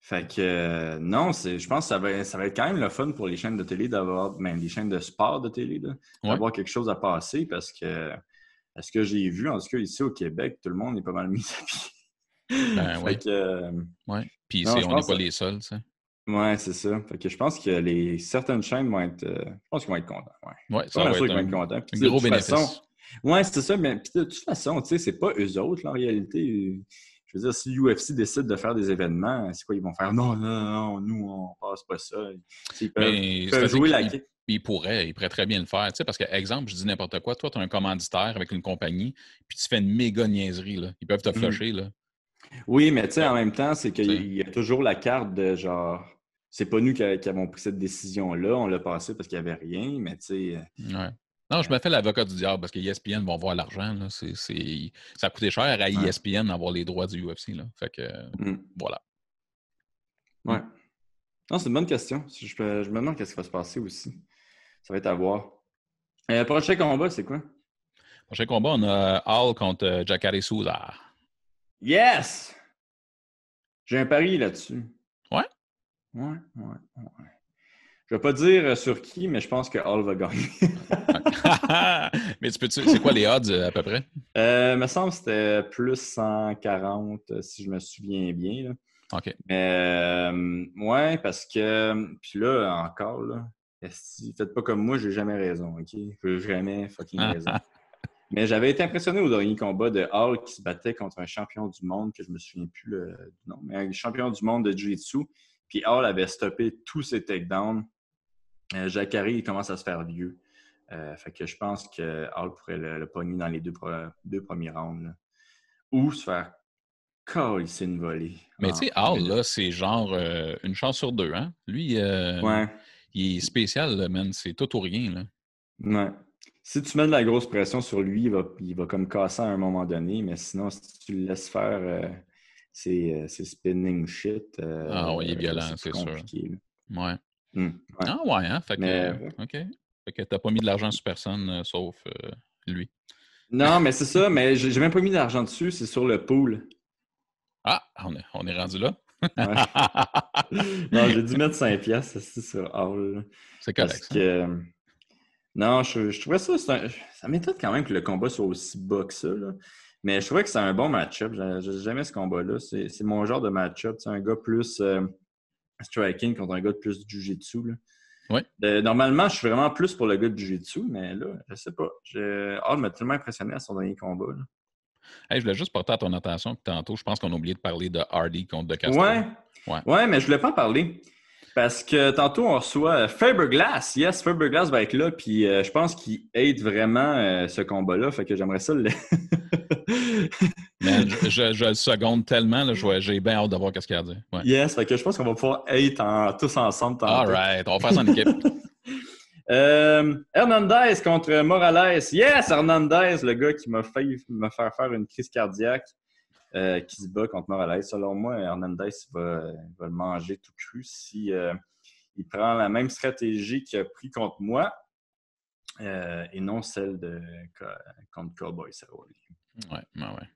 Fait que euh, non, je pense que ça va, ça va être quand même le fun pour les chaînes de télé d'avoir, même les chaînes de sport de télé, d'avoir quelque chose à passer parce que ce que j'ai vu, en tout cas ici au Québec, tout le monde est pas mal mis à pied. Ben, oui. Euh, ouais. Puis on n'est pas les seuls, sais. Ouais, c'est ça. Fait que je pense que les certaines chaînes vont être. Euh, je pense qu'ils vont être contents. Ouais, ouais ça va être un, être contents. un gros bénéfice. Façon, ouais, c'est ça. Mais de toute façon, tu sais, c'est pas eux autres, là, en réalité je veux dire, si l'UFC décide de faire des événements, c'est quoi, ils vont faire non, non, non, nous, on passe pas ça. Ils peuvent, jouer la il, il pourrait, il pourrait très bien le faire. Tu sais, parce que, exemple, je dis n'importe quoi, toi, tu as un commanditaire avec une compagnie, puis tu fais une méga niaiserie. Là. Ils peuvent te mm. flusher. Là. Oui, mais tu sais, en même temps, c'est qu'il y a toujours la carte de genre. C'est pas nous qui, avons pris cette décision-là, on l'a passé parce qu'il n'y avait rien, mais tu sais. Ouais. Non, je me fais l'avocat du diable parce que ESPN vont voir l'argent. Ça coûtait cher à ESPN d'avoir les droits du UFC. Là. Fait que mm. voilà. Ouais. Non, c'est une bonne question. Je, je me demande qu'est-ce qui va se passer aussi. Ça va être à voir. Euh, prochain combat, c'est quoi? Prochain combat, on a Hall contre euh, Jacare Souza. Yes! J'ai un pari là-dessus. Ouais? Ouais, ouais, ouais. Je vais pas dire euh, sur qui, mais je pense que Hall va gagner. mais tu peux c'est quoi les odds à peu près? Euh, me semble que c'était plus 140, si je me souviens bien. Là. OK. Mais euh, ouais, parce que puis là, encore, là, faites pas comme moi, j'ai jamais raison, OK? J'ai jamais fucking raison. Mais j'avais été impressionné au dernier combat de Hall qui se battait contre un champion du monde, que je me souviens plus le, du nom, mais un champion du monde de Jiu-Jitsu. Puis Hall avait stoppé tous ses takedowns. Euh, Jacari, il commence à se faire vieux. Euh, fait que je pense que Hall pourrait le, pogner dans les deux, deux premiers rounds. Ou se faire c'est une volée. Mais tu sais, Hall, là, c'est genre euh, une chance sur deux, hein? Lui, ouais. il est spécial, man. C'est tout ou rien, là. Ouais si tu mets de la grosse pression sur lui, il va, il va comme casser à un moment donné, mais sinon, si tu le laisses faire euh, ses, spinning shit. Euh, ah oui, il est violent, c'est sûr. Ouais. Hmm, ouais. Ah ouais, hein? Fait que, OK. Fait que t'as pas mis de l'argent sur personne, euh, sauf lui. Non, mais c'est ça, mais j'ai même pas mis d'argent dessus, c'est sur le pool. Ah, on est, on est rendu là. non, j'ai dû mettre 5 piastres sur Hall. C'est correct. Parce que, non, je, je trouvais ça. ça m'étonne quand même que le combat soit aussi bas que ça. Mais je trouvais que c'est un bon match-up. J'aimais ce combat-là. C'est mon genre de match-up. C'est un gars plus euh, striking contre un gars de plus jiu-jitsu. Oui. normalement, je suis vraiment plus pour le gars de jiu-jitsu, mais là, je sais pas. Hall m'a tellement impressionné à son dernier combat. je voulais juste porter à ton attention que tantôt, je pense qu'on a oublié de parler de Hardy contre De Castro. Ouais. Ouais, mais je voulais pas en parler. Parce que tantôt, on reçoit Faberglass. Yes, Faberglass va être là. Puis euh, je pense qu'il aide vraiment euh, ce combat-là. Fait que j'aimerais ça le. je, le seconde tellement. J'ai bien hâte de voir ce qu'il a à dire. Yes, fait que je pense qu'on va pouvoir être tous ensemble tantôt. All right, on va faire ça en équipe. Euh, Hernandez contre Morales. Yes, Hernandez, le gars qui m'a fait me faire faire une crise cardiaque. Euh, qui se bat contre Morales. Selon moi, Hernandez va, va le manger tout cru si euh, il prend la même stratégie qu'il a pris contre moi euh, et non celle de contre Cowboy Cerrone. Oui, ouais.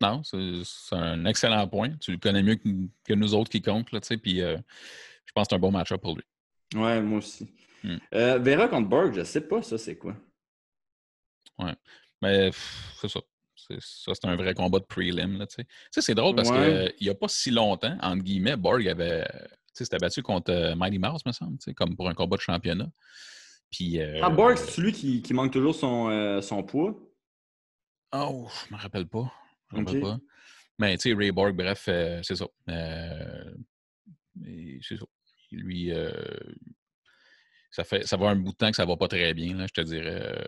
Non, c'est un excellent point. Tu le connais mieux que, nous autres qui comptent, là, puis je pense que c'est un bon match-up pour lui. Ouais, moi aussi. Hmm. Vera contre Borg, je sais pas ça, c'est quoi? Ouais. Mais c'est ça ça, c'est un vrai combat de prelim. Là, c'est drôle parce qu'il n'y a pas si longtemps, entre guillemets, Borg avait s'était battu contre euh, Mighty Mouse, me semble, comme pour un combat de championnat. Puis, euh, ah, Borg, c'est celui qui, qui, manque toujours son, euh, son poids? Oh, je me rappelle pas. Je me rappelle pas. Mais tu sais, Ray Borg, bref, c'est ça. c'est ça. Lui, ça, fait, ça va un bout de temps que ça va pas très bien, là, je te dirais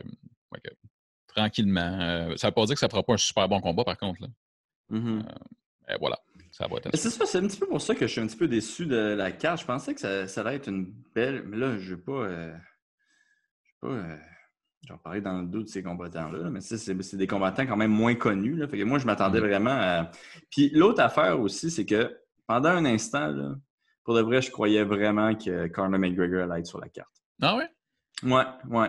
tranquillement. Euh, ça ne veut pas dire que ça ne fera pas un super bon combat, par contre. Là. Mm-hmm. Euh, voilà. Ça va être C'est ça, c'est un petit peu pour ça que je suis un petit peu déçu de la carte. Je pensais que ça, ça allait être une belle. Mais là, je ne vais pas. Euh... Je vais pas. Euh... J'en parlais dans le dos de ces combattants-là, mais c'est des combattants quand même moins connus. Là. Fait que moi, je m'attendais mm-hmm. vraiment à. Puis l'autre affaire aussi, c'est que pendant un instant, là, pour de vrai, je croyais vraiment que Conor McGregor allait être sur la carte. Ah ouais? Ouais, ouais.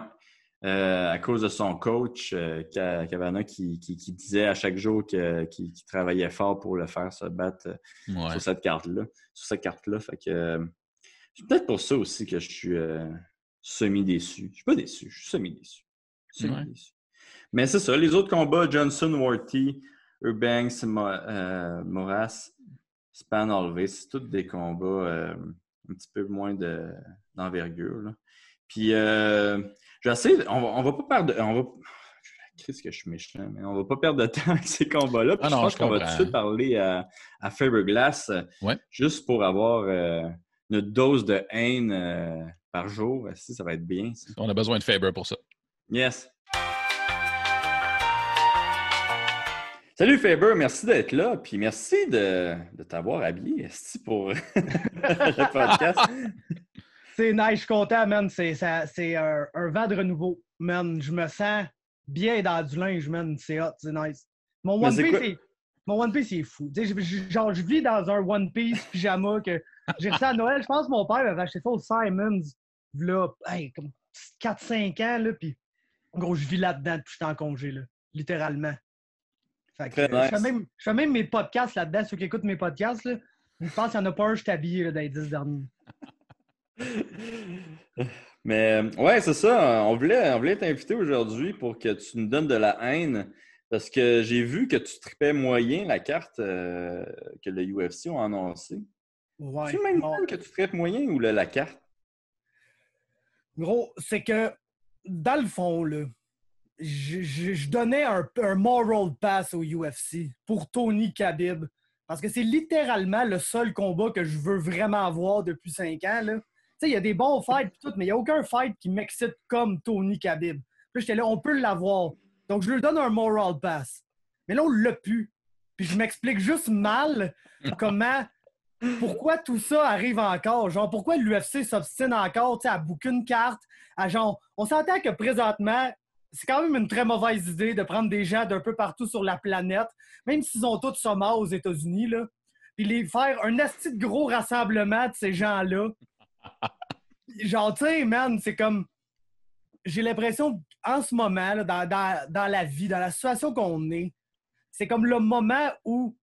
Euh, à cause de son coach, euh, Cavana, qui, disait à chaque jour qu'il travaillait fort pour le faire se battre euh, sur cette carte-là. Sur cette carte-là. Fait que c'est peut-être pour ça aussi que je suis semi-déçu. Je suis pas déçu, je suis semi-déçu. Mais c'est ça, les autres combats, Johnson, Warty, Urbanks, Moras, Span Alves, c'est tous des combats un petit peu moins d'envergure. Puis J'essaie, on va, on va pas perdre. On va, Qu'est-ce que je suis méchant, mais on va pas perdre de temps avec ces combats-là. Ah je pense qu'on va tout de suite parler à, à Faberglass, juste pour avoir euh, une dose de haine euh, par jour. Si ça va être bien. On a besoin de Faber pour ça. Yes. Salut Faber, merci d'être là, puis merci de, de t'avoir habillé pour le podcast. C'est nice, je suis content, man. C'est un, un, vent de renouveau, man. Je me sens bien dans du linge, man. C'est hot, c'est nice. Mon One Piece, est, mon One Piece, est fou. genre, je vis dans un One Piece pyjama que j'ai reçu à Noël. Je pense que mon père m'avait acheté ça au Simons, là, hey, comme 4-5 ans, là, puis gros, je vis là-dedans depuis que je suis en congé, là, littéralement. Fait que, je, fais même, je, fais même, mes podcasts là-dedans. Ceux qui écoutent mes podcasts, là, je pense qu'il n'y en a pas un, je suis habillé dans les 10 derniers. Mais ouais, c'est ça. On voulait, on voulait t'inviter aujourd'hui pour que tu nous donnes de la haine. Parce que j'ai vu que tu tripais moyen la carte euh, que le UFC a annoncée. Ouais. Tu même que tu tripes moyen ou la carte? Gros, c'est que dans le fond, là, je, donnais un, un, moral pass au UFC pour Tony Khabib. Parce que c'est littéralement le seul combat que je veux vraiment avoir depuis cinq ans. Tu sais, il y a des bons fights tout, mais il n'y a aucun fight qui m'excite comme Tony Khabib. Puis j'étais là, on peut l'avoir. Donc, je lui donne un moral pass. Mais là, on l'a plus. Puis je m'explique juste mal comment, pourquoi tout ça arrive encore. Genre, pourquoi l'UFC s'obstine encore à bouquer une carte. À genre, on s'entend que présentement, c'est quand même une très mauvaise idée de prendre des gens d'un peu partout sur la planète, même s'ils ont tous sommet aux États-Unis, là, puis les faire un asti de gros rassemblement de ces gens-là. Genre, tu sais, man, c'est comme. J'ai l'impression, en ce moment, dans, la vie, dans la situation qu'on est, c'est comme le moment où,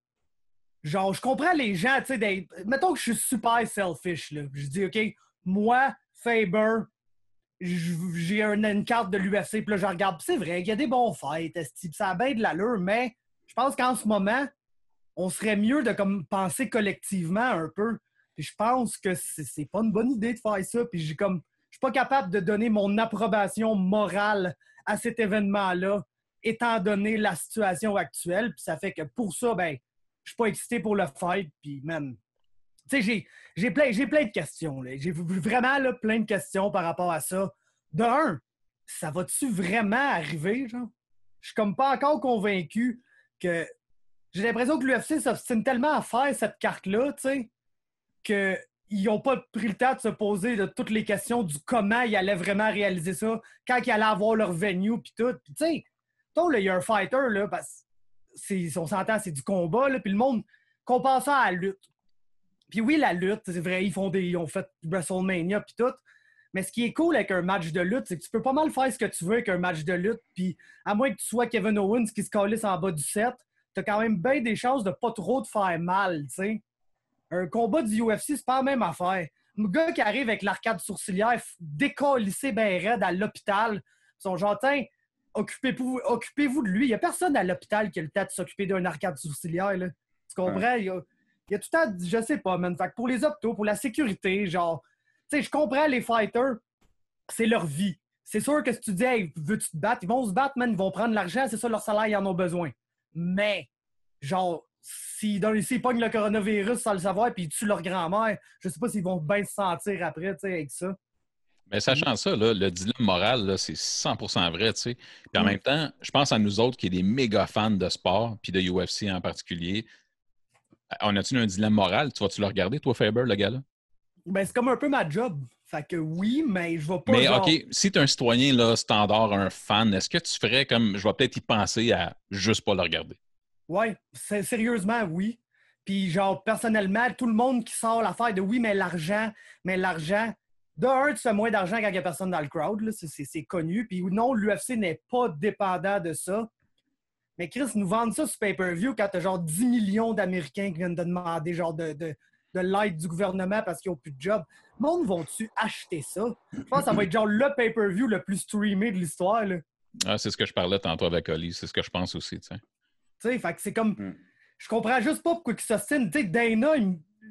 genre, je comprends les gens, tu sais, mettons que je suis super selfish, là. Je dis, OK, moi, Faber, j'ai une carte de l'UFC, puis là, je regarde. C'est vrai, il y a des bons fights, ça a bien de l'allure, mais je pense qu'en ce moment, on serait mieux de comme penser collectivement un peu. Puis je pense que c'est pas une bonne idée de faire ça. Puis j'ai comme, je suis pas capable de donner mon approbation morale à cet événement-là, étant donné la situation actuelle. Puis ça fait que pour ça, ben, je suis pas excité pour le fight. Puis même, tu sais, j'ai plein, plein de questions. J'ai vraiment plein de questions par rapport à ça. De un, ça va-tu vraiment arriver, genre? Je suis comme pas encore convaincu que. J'ai l'impression que l'UFC s'obstine tellement à faire cette carte-là, tu sais, qu'ils n'ont pas pris le temps de se poser de toutes les questions du comment ils allaient vraiment réaliser ça, quand ils allaient avoir leur venue, puis tout. Puis, tu sais, il y a un fighter, là, parce on s'entend, c'est du combat, là, puis le monde compare ça à la lutte. Puis oui, la lutte, c'est vrai, ils, font des, ils ont fait WrestleMania puis tout. Mais ce qui est cool avec un match de lutte, c'est que tu peux pas mal faire ce que tu veux avec un match de lutte. Puis à moins que tu sois Kevin Owens qui se calisse en bas du set, t'as quand même bien des chances de pas trop te faire mal, tu sais. Un combat du UFC, c'est pas la même affaire. Un gars qui arrive avec l'arcade sourcilière décollissé ben raide à l'hôpital, son genre, occupez-vous occupez de lui. Il y a personne à l'hôpital qui a le temps de s'occuper d'un arcade sourcilière, là. Tu comprends? il y a tout le temps, je sais pas, man. Fait pour les optos, pour la sécurité, genre, tu sais, je comprends les fighters, c'est leur vie. C'est sûr que si tu dis, hey, veux-tu te battre, ils vont se battre, man, ils vont prendre l'argent, c'est ça, leur salaire, ils en ont besoin. Mais, genre, s'ils pognent le coronavirus sans le savoir puis ils tuent leur grand-mère, je sais pas s'ils vont bien se sentir après, tu sais, avec ça. Mais sachant ça, le dilemme moral, c'est 100% vrai, tu sais. Puis en mm. même temps, je pense à nous autres qui est des méga fans de sport, puis de UFC en particulier. On a-tu un dilemme moral? Tu vas-tu le regarder, toi, Faber, le gars-là? Ben, c'est comme un peu ma job. Fait que oui, mais je vais pas. Mais OK, si tu es un citoyen là, standard, un fan, est-ce que tu ferais comme. Je vais peut-être y penser à juste pas le regarder? Ouais, sérieusement, oui. Puis, genre, personnellement, tout le monde qui sort l'affaire de oui, mais l'argent, mais l'argent. De un, tu fais moins d'argent quand il n'y a personne dans le crowd, c'est connu. Puis non, l'UFC n'est pas dépendant de ça. Mais Chris, nous vendre ça sur pay-per-view quand t'as genre 10 millions d'Américains qui viennent de demander genre de, de, de l'aide du gouvernement parce qu'ils n'ont plus de job. Monde vont-tu acheter ça? Je pense que ça va être genre le pay-per-view le plus streamé de l'histoire. Ah, c'est ce que je parlais tantôt avec Oli. C'est ce que je pense aussi, tu sais. Tu sais, fait que c'est comme... Hmm. Je comprends juste pas pourquoi il s'ostine. Tu sais, Dana,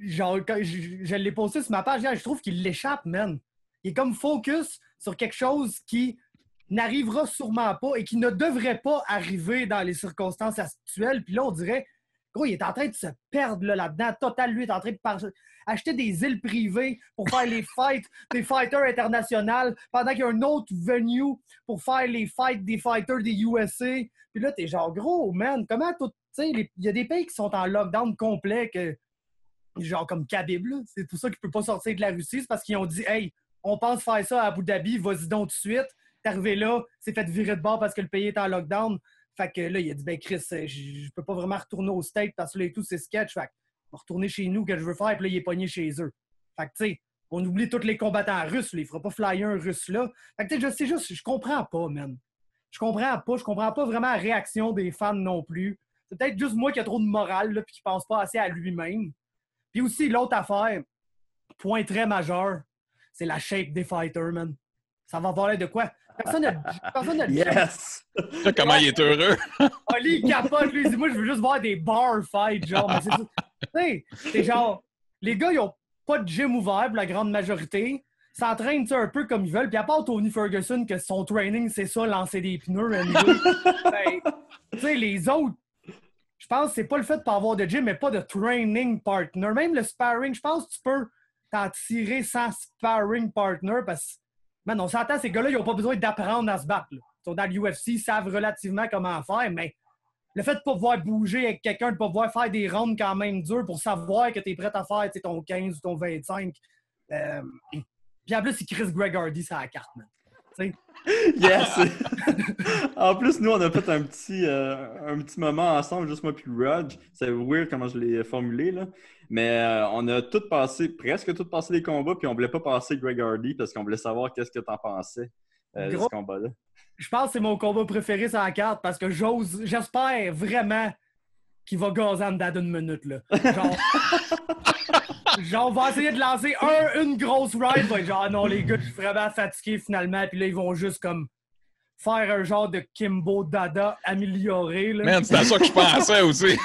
genre, je, je l'ai posté sur ma page je trouve qu'il l'échappe, man. Il est comme focus sur quelque chose qui n'arrivera sûrement pas et qui ne devrait pas arriver dans les circonstances actuelles. Puis là, on dirait, gros, il est en train de se perdre là-dedans. Total, lui, est en train de acheter des îles privées pour faire les fights des fighters internationaux pendant qu'il y a un autre venue pour faire les fights des fighters des USA. Puis là, t'es genre, gros, man, comment tout. Tu sais, il y a des pays qui sont en lockdown complet que. Genre comme Khabib, c'est tout ça qui peut pas sortir de la Russie. C'est parce qu'ils ont dit, hey, on pense faire ça à Abu Dhabi, vas-y donc tout de suite arrivé là, s'est fait virer de bord parce que le pays est en lockdown. Fait que là, il a dit, ben Chris, euh, je peux pas vraiment retourner au State parce que là et tout, c'est sketch. Fait que, va retourner chez nous que je veux faire, puis là, il est pogné chez eux. Fait que, tu sais, on oublie tous les combattants russes, là, il fera pas flyer un russe là. Fait que, tu sais, je sais juste, je comprends pas, man. Je comprends pas. Je comprends pas vraiment la réaction des fans non plus. C'est peut-être juste moi qui a trop de morale et qui pense pas assez à lui-même. Puis aussi, l'autre affaire, point très majeur, c'est la shape des fighters, man. Ça va parler de quoi? Personne n'a Yes! comment il est heureux! Oli, il capote, lui, il dit Moi, je veux juste voir des bar fights, genre. Mais c'est genre, les gars, ils ont pas de gym ouvert pour la grande majorité. S'entraînent un peu comme ils veulent? Puis à part Tony Ferguson, que son training, c'est ça, lancer des pneus. ben, tu sais, les autres, je pense que c'est pas le fait de pas avoir de gym, mais pas de training partner. Même le sparring, je pense que tu peux t'en tirer sans sparring partner parce que, man, on s'entend, ces gars-là, ils n'ont pas besoin d'apprendre à se battre. Ils sont dans l'UFC, ils savent relativement comment faire, mais le fait de ne pas pouvoir bouger avec quelqu'un, de ne pas pouvoir faire des rounds quand même durs pour savoir que tu es prêt à faire ton 15 ou ton 25. Euh, puis en plus, c'est Chris Greg Hardy, ça la carte, man. Yes! en plus, nous, on a fait un petit, euh, un petit moment ensemble, juste moi puis Rog. C'est weird comment je l'ai formulé, là. Mais euh, on a tout passé, presque tout passé les combats, puis on voulait pas passer Greg Hardy parce qu'on voulait savoir qu'est-ce que tu en pensais euh, de ce combat-là. Je pense que c'est mon combat préféré sur la carte parce que j'ose, j'espère vraiment qu'il va gazer en dedans d'une minute, là. Genre... genre, on va essayer de lancer un, une grosse ride. genre, non, les gars, je suis vraiment fatigué finalement. Puis là, ils vont juste comme faire un genre de Kimbo Dada amélioré. Là. Man, c'est à ça que je pensais aussi.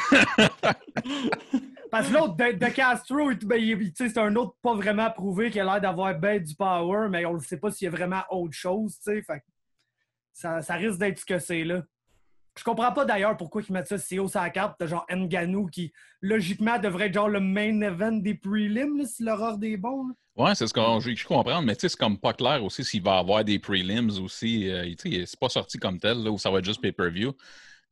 Parce que l'autre, de, Castro, ben, c'est un autre pas vraiment prouvé qui a l'air d'avoir ben du power, mais on ne sait pas s'il y a vraiment autre chose. Fait, ça, ça risque d'être ce que c'est là. Je comprends pas d'ailleurs pourquoi ils mettent ça si haut sur la carte. genre Nganou qui, logiquement, devrait être genre le main event des prelims, si l'horreur des bons. Ouais, c'est ce que je comprends, mais tu sais, c'est comme pas clair aussi s'il va avoir des prelims aussi. Euh, sais, c'est pas sorti comme tel, là, ou ça va être juste pay-per-view.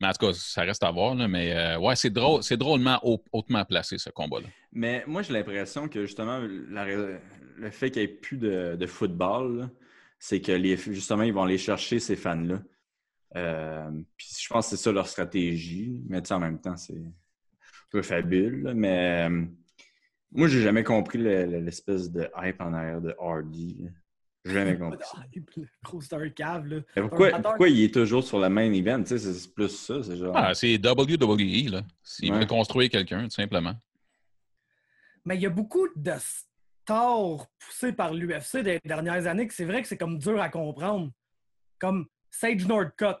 Mais en tout cas, ça reste à voir. Là, mais euh, ouais, c'est drôle, c'est drôlement hautement placé, ce combat-là. Mais moi, j'ai l'impression que justement, le fait qu'il n'y ait plus de, football, c'est que les, justement, ils vont aller chercher ces fans-là. Euh, puis je pense que c'est ça leur stratégie. Mais en même temps, c'est un peu fabule. Mais euh, moi, j'ai jamais compris l'espèce de hype en arrière de Hardy. J'ai jamais compris. Gros cave, là. pourquoi, pourquoi, il est toujours sur la main event? C'est plus ça. C'est genre... Ah, c'est WWE, là. S'il veut construire quelqu'un, tout simplement. Mais il y a beaucoup de stars poussés par l'UFC des dernières années que c'est vrai que c'est comme dur à comprendre. Comme Sage Northcutt.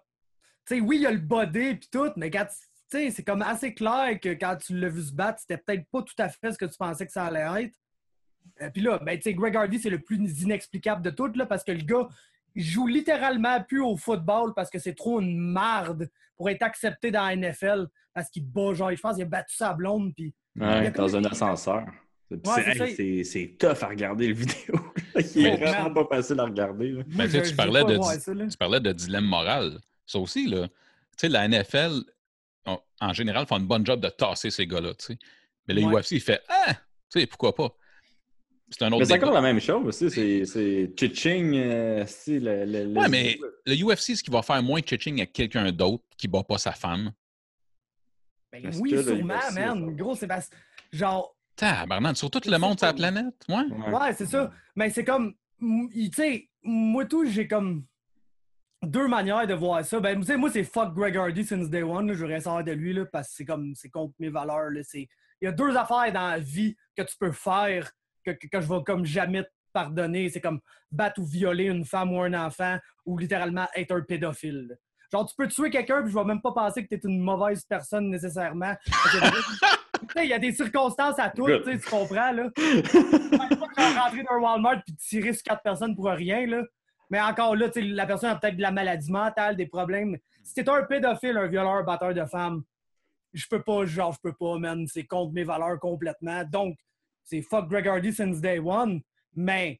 sais, oui, il y a le body et tout, mais c'est comme assez clair que quand tu l'as vu se battre, c'était peut-être pas tout à fait ce que tu pensais que ça allait être. Euh, puis là, ben, Greg Hardy, c'est le plus inexplicable de tout, là, parce que le gars, il joue littéralement plus au football parce que c'est trop une marde pour être accepté dans la NFL parce qu'il bat, genre, je pense qu'il a battu sa blonde. Puis, ouais, dans un ascenseur. C'est tough à regarder le vidéo. Il est vraiment pas facile à regarder. Mais tu, parlais de, tu parlais de dilemme moral. Ça aussi, là, la NFL, en général, fait une bonne job de tasser ces gars-là. Mais le UFC, il fait Ah, tu sais, pourquoi pas? C'est un autre Mais c'est encore la même chose aussi. C'est Chiching. Euh, le, le, ouais, mais le UFC, ce qu'il va faire moins Chiching avec quelqu'un d'autre qui bat pas sa femme? Ben, oui, sûrement, man. Gros, c'est parce. Genre, Tabarnak, sur tout le monde sur la planète, ouais? Ouais, c'est ça. Mais c'est comme, tu sais, moi tout, j'ai comme deux manières de voir ça. Ben, moi, c'est fuck Greg Hardy since day one. je rien savoir de lui, là, parce que c'est comme, c'est contre mes valeurs. Là, il y a deux affaires dans la vie que tu peux faire que, que, je vais comme jamais te pardonner. C'est comme battre ou violer une femme ou un enfant ou littéralement être un pédophile. Genre, tu peux tuer quelqu'un puis je vais même pas penser que tu es une mauvaise personne nécessairement. il y a des circonstances à tout, tu comprends, là. Je rentrer dans un Walmart puis tirer sur quatre personnes pour rien, là. Mais encore là, la personne a peut-être de la maladie mentale, des problèmes. Si t'es un pédophile, un violeur, un batteur de femmes, je peux pas, genre, je peux pas, man. C'est contre mes valeurs complètement. Donc, c'est fuck Greg Hardy since day one. Mais,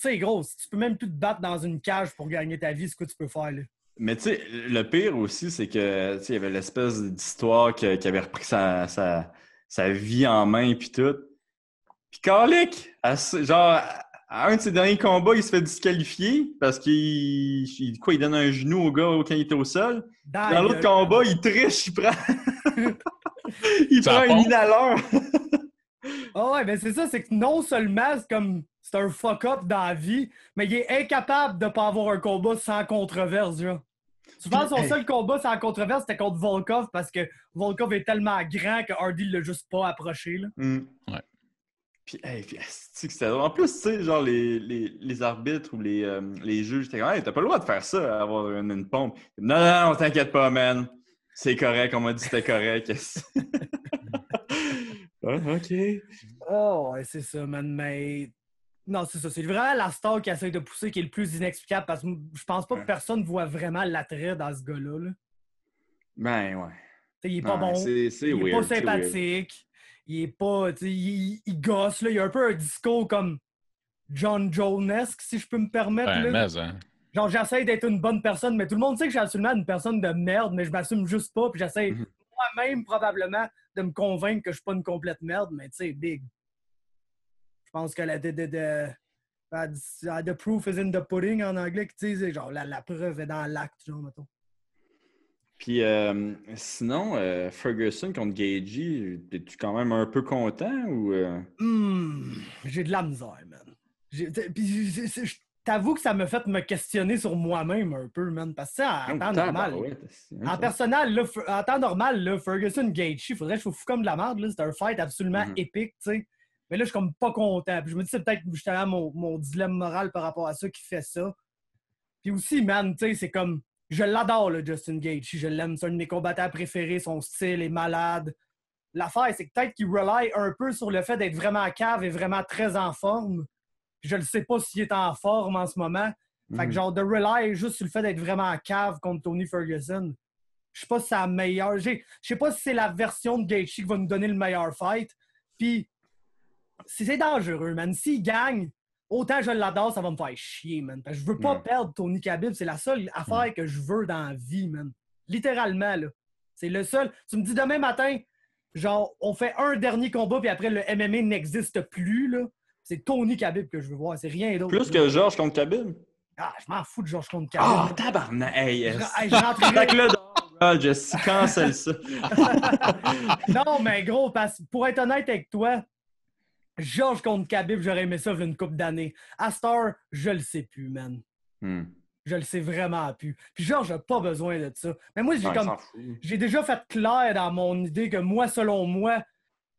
tu gros, si tu peux même plus te battre dans une cage pour gagner ta vie, c'est quoi tu peux faire, là? Mais tu sais, le pire aussi, c'est que il y avait l'espèce d'histoire qui, avait repris sa, sa, vie en main puis tout. Puis Carlick, genre, à un de ses derniers combats, il se fait disqualifier parce qu'il quoi, il donne un genou au gars quand il était au sol. Dans, l'autre combat, il triche, il prend, il prend une inhaleur. oh ouais, mais c'est ça, c'est que non seulement c'est comme c'est un fuck-up dans la vie, mais il est incapable de pas avoir un combat sans controverse, genre. Je pense que son seul combat sans controverse, c'était contre Volkov parce que Volkov est tellement grand que Hardy l'a juste pas approché. Là. Hmm. Ouais. Puis, hey, puis c'est que c'était- en plus, tu sais, genre les, les, les arbitres ou les, euh, les juges, t'es comme, hey, t'as pas le droit de faire ça, avoir une, une pompe. Non, non, non, t'inquiète pas, man. C'est correct, on m'a dit que c'était correct. Ah, ok. Oh, ouais, c'est ça, man. Mais. Non, c'est ça. C'est vraiment la star qui essaie de pousser qui est le plus inexplicable parce que je pense pas que Ouais. personne voit vraiment l'attrait dans ce gars-là. là. Ben, ouais. T'sais, il est pas Ouais, bon. C'est c'est il est weird. pas sympathique. Il est pas. t'sais, Il, il gosse, là. Il a un peu un discours comme John Jonesque, si je peux me permettre. Ben, là. mais, hein. Genre, j'essaie d'être une bonne personne, mais tout le monde sait que je suis absolument une personne de merde, mais je m'assume juste pas, puis j'essaie Mhm. moi-même probablement de me convaincre que je suis pas une complète merde, mais tu sais, big. Je pense que la de, de, de- the proof is in the pudding en anglais, tu sais, genre la, la preuve est dans l'acte, genre, mettons. Puis euh, sinon, euh, Ferguson contre Gagey, es-tu quand même un peu content ou. euh? Hmm, j'ai de la misère, man. Puis je t'avoue que ça m'a fait me questionner sur moi-même un peu, man, parce que ça, en Oh, temps normal. En personnel, là, Fer- en temps normal, Ferguson il faudrait que je sois fou comme de la merde. là. C'était un fight absolument Mhm. épique, tu sais. Mais là, je suis comme pas content. Puis je me dis, c'est peut-être justement mon, mon dilemme moral par rapport à ça qui fait ça. Puis aussi, man, tu sais, c'est comme. Je l'adore, le Justin Gaethje. Je l'aime. C'est un de mes combattants préférés. Son style est malade. L'affaire, c'est que peut-être qu'il rely un peu sur le fait d'être vraiment cave et vraiment très en forme. Je ne sais pas s'il est en forme en ce moment. Fait que Mhm. genre de rely juste sur le fait d'être vraiment en cave contre Tony Ferguson. Je sais pas si c'est la meilleure. Je sais pas si c'est la version de Gaethje qui va nous donner le meilleur fight. Puis c'est dangereux, man. S'il gagne, autant je l'adore, ça va me faire chier, man. Parce que je veux pas Ouais. perdre Tony Khabib. C'est la seule affaire que je veux dans la vie, man. Littéralement, là. C'est le seul. Tu me dis demain matin, genre, on fait un dernier combat, puis après, le MMA n'existe plus, là. C'est Tony Khabib que je veux voir. C'est rien d'autre. Plus que Georges contre Khabib? Ah, je m'en fous de Georges contre Khabib. Ah, là. tabarnak! Hey, Je- yes. hey, je que là, ah, Jesse, cancelle ça. non, mais gros, parce, pour être honnête avec toi, Georges contre Khabib, j'aurais aimé ça une couple d'années. À Star, je le sais plus, man. Hmm. Je le sais vraiment plus. Puis Georges n'a pas besoin de ça. Mais moi, j'ai Ouais, comme j'ai déjà fait clair dans mon idée que moi, selon moi,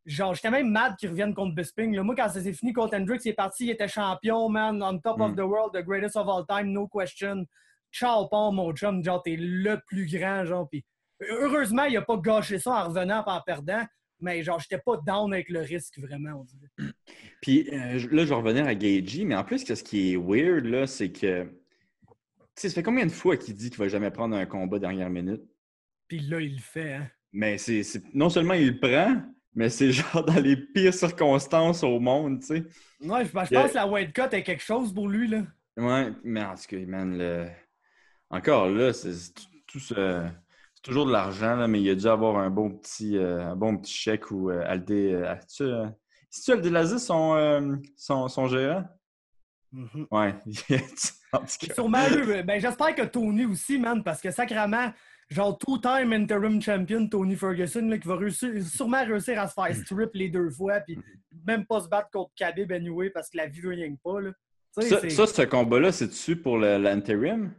genre, j'étais même mad qu'ils reviennent contre Bisping. là. Moi, quand ça s'est fini contre Hendrix, il est parti, il était champion, man, on top of Mm. the world, the greatest of all time, no question. Ciao, Paul, mon chum, genre, t'es le plus grand, genre. Puis heureusement, il a pas gâché ça en revenant et en perdant, mais genre, j'étais pas down avec le risque, vraiment, on dirait. Puis euh, là, je vais revenir à Gagey, mais en plus, ce qui est weird, là, c'est que. Tu sais, ça fait combien de fois qu'il dit qu'il va jamais prendre un combat dernière minute? Puis là, il le fait, hein. Mais c'est non seulement il le prend, mais c'est genre dans les pires circonstances au monde, tu sais. Ouais, je, pense que la weight cut est quelque chose pour lui, là. Ouais, mais en tout cas, man, le... encore là, c'est tout, ce- toujours de l'argent, là, mais il a dû avoir un bon petit, euh, un bon petit chèque ou euh, Aldé. Euh, as-tu, euh, C'est-tu Aldé Laziz, son, euh, son, son gérant? Ouais. en tout cas. Sûrement eux. Ben, j'espère que Tony aussi, man, parce que sacrément, genre two-time interim champion Tony Ferguson, là, qui va réussir, sûrement réussir à se faire strip les deux fois, puis même pas se battre contre Khabib anyway, parce que la vie veut rien que pas, là. Tu Ça, c'est- ça, ce combat-là, c'est-tu pour le- l'intérim?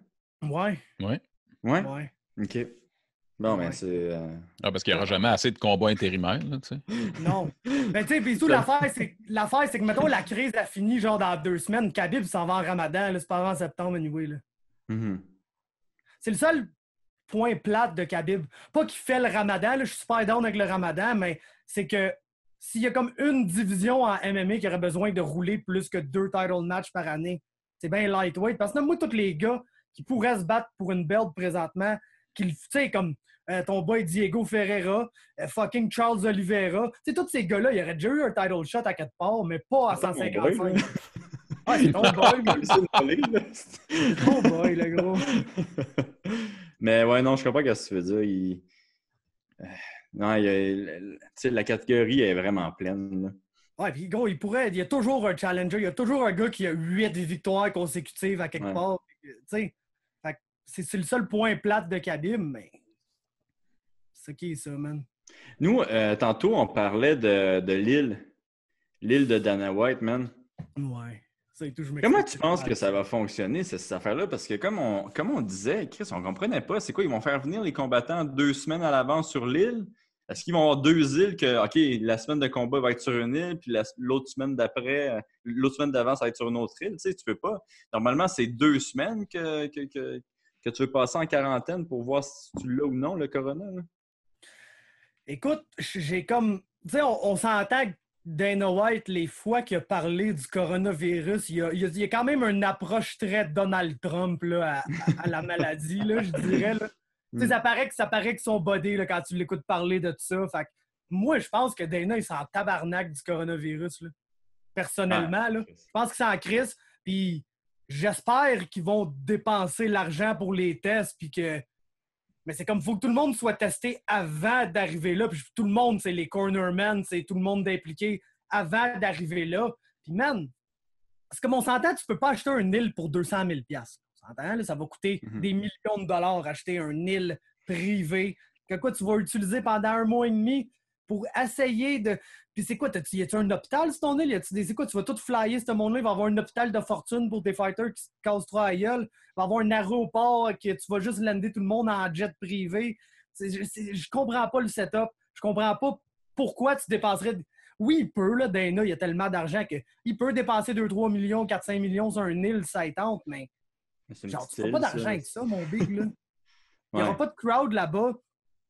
Ouais, Ouais. Ouais? ouais. OK. Bon, ben Ouais. c'est... euh, Ah, parce qu'il n'y aura jamais assez de combats intérimaires, là, tu sais. Non. Ben, tu sais, puis tout, l'affaire, c'est l'affaire, c'est que, mettons, la crise a fini, genre, dans deux semaines. Khabib s'en va en ramadan, là, c'est pas avant septembre, anyway, là. mhm. C'est le seul point plate de Khabib. Pas qu'il fait le ramadan, là, je suis super down avec le ramadan, mais c'est que s'il y a comme une division en MMA qui aurait besoin de rouler plus que deux title matchs par année, c'est bien lightweight. Parce que moi, tous les gars qui pourraient se battre pour une belt présentement, qui, le- tu sais, comme euh, ton boy Diego Ferreira, euh, fucking Charles Oliveira, tu sais, tous ces gars-là, il y aurait déjà eu un title shot à quelque part, mais pas à C'est ton boy, 155. là. Ah, c'est ton boy. C'est ton boy, le gros. Mais ouais, non, je comprends ce que tu veux dire. Il... Euh, Non, il a- le- tu sais, la catégorie est vraiment pleine. là. Ouais, puis gros, il pourrait. Il y a toujours un challenger. Il y a toujours un gars qui a huit victoires consécutives à quelque Ouais. part. Tu sais, c'est le seul point plate de Khabib, mais. C'est qui ça, man? Nous, euh, tantôt, on parlait de, de l'île. L'île de Dana White, man. Ouais. Comment tu penses que ça va fonctionner, cette, affaire-là? Parce que comme on, comme on disait, Chris, on comprenait pas. C'est quoi? Ils vont faire venir les combattants deux semaines à l'avance sur l'île? Est-ce qu'ils vont avoir deux îles que, OK, la semaine de combat va être sur une île, puis l'autre semaine d'après, l'autre semaine d'avant, ça va être sur une autre île? Tu sais, tu peux pas. Normalement, c'est deux semaines que, que, tu veux passer en quarantaine pour voir si tu l'as ou non, le corona. Écoute, j'ai comme. Tu sais, on, on s'entend Dana White, les fois qu'il a parlé du coronavirus, il y a, quand même une approche très Donald Trump là, à, la maladie, là, je dirais. Là. Mm. Ça paraît que ça paraît que son body là, quand tu l'écoutes parler de tout ça. Fait moi, je pense que Dana, il s'en tabarnak du coronavirus. Là. Personnellement, là. je pense qu'il s'en crise. Puis j'espère qu'ils vont dépenser l'argent pour les tests. Puis que. Mais c'est comme, il faut que tout le monde soit testé avant d'arriver là. Puis tout le monde, c'est les cornermen, c'est tout le monde impliqué avant d'arriver là. Puis man, parce que mon s'entend, tu peux pas acheter un île pour 200 000 ça va coûter mhm. des millions de dollars acheter un île privé que quoi tu vas utiliser pendant un mois et demi pour essayer de. Puis c'est quoi, y a-tu un hôpital sur ton île? C'est quoi, tu vas tout flyer ce monde-là, il va y avoir un hôpital de fortune pour tes fighters qui se cassent trois à gueule. Il va y avoir un aéroport que tu vas juste lander tout le monde en jet privé. Je, je comprends pas le setup. Je comprends pas pourquoi tu dépenserais. Oui, il peut, là, Dana, il y a tellement d'argent qu'il peut dépenser 2-3 millions, 4-5 millions sur un île, ça tente, mais Genre, tu pas d'argent avec ça, mon big, là. Il n'y aura pas de crowd là-bas.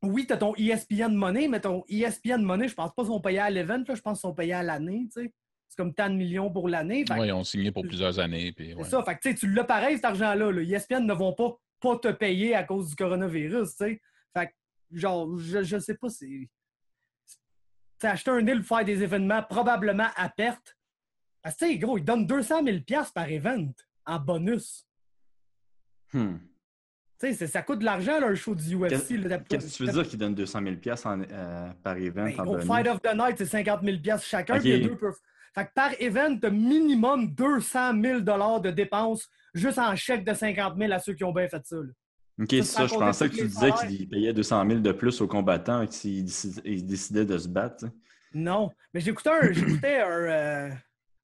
Oui, tu as ton ESPN Money, mais ton ESPN Money, je pense pas qu'ils sont payés à l'event, je pense qu'ils sont payés à l'année, tu sais. C'est comme tant de millions pour l'année. Oui, ils ont signé pour plusieurs années. C'est ça, fait que tu l'as pareil, cet argent-là. Là. ESPN ne vont pas, pas te payer à cause du coronavirus, tu sais. Fait que, genre, je, je sais pas, c'est... Tu acheté un deal pour faire des événements probablement à perte. Ah, tu sais, gros, ils donnent 200 000 par event en bonus. Hmm. Tu sais, ça coûte de l'argent, un show du UFC. Qu'est-ce que tu veux dire qu'ils donnent 200 000 en, euh, par event? Ben, au Fight of the Night, c'est 50 000 chacun. Puis deux peuvent... Fait que par event, tu as minimum 200 000 de dépenses juste en chèque de 50 000 à ceux qui ont bien fait ça. OK, c'est ça. Je pensais que tu disais qu'ils payaient 200 000 de plus aux combattants s'ils décidaient de se battre. Non, mais j'écoutais un, un, euh,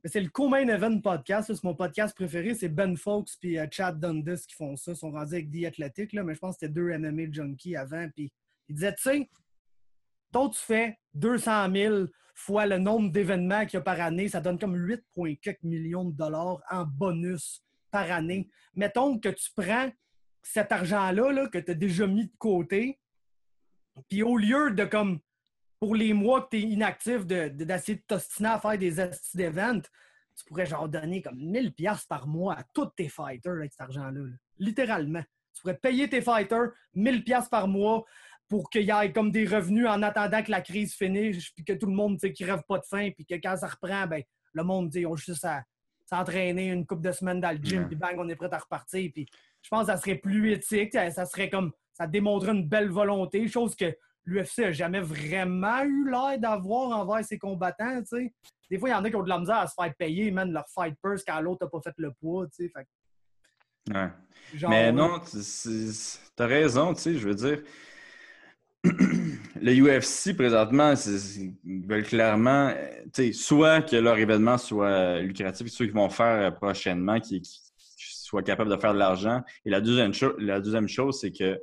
c'est le co-main event podcast. C'est mon podcast préféré. C'est Ben Folks et euh, Chad Dundas qui font ça. Ils sont rendus avec The Athletic, là, mais je pense que c'était deux MMA junkies avant. Puis ils disaient, tu sais, toi, tu fais 200 000 fois le nombre d'événements qu'il y a par année. Ça donne comme 8,4 millions de dollars en bonus par année. Mettons que tu prends cet argent-là là, que tu as déjà mis de côté, puis au lieu de comme pour les mois que tu es inactif d'essayer de, t'ostiner à faire des astuces d'événements, tu pourrais genre donner comme 1000 pièces par mois à tous tes fighters avec cet argent-là. Littéralement. Tu pourrais payer tes fighters 1000 pièces par mois pour qu'il y ait comme des revenus en attendant que la crise finisse, puis que tout le monde qui rêve pas de faim, puis que quand ça reprend, ben, le monde dit on juste à s'entraîner une couple de semaines dans le gym, puis bang, on est prêt à repartir. Puis je pense que ça serait plus éthique, ça serait comme ça démontrerait une belle volonté, chose que l'UFC n'a jamais vraiment eu l'air d'avoir envers ses combattants, tu sais. Des fois, il y en a qui ont de la misère à se faire payer, même leur fight purse quand l'autre n'a pas fait le poids, tu sais. Ouais. Mais non, t'as raison, tu sais, je veux dire. le UFC, présentement, ils veulent clairement, sais, soit que leur événement soit lucratif, ceux qui vont faire prochainement, qui, soient capables de faire de l'argent. Et la deuxième, la deuxième chose, c'est que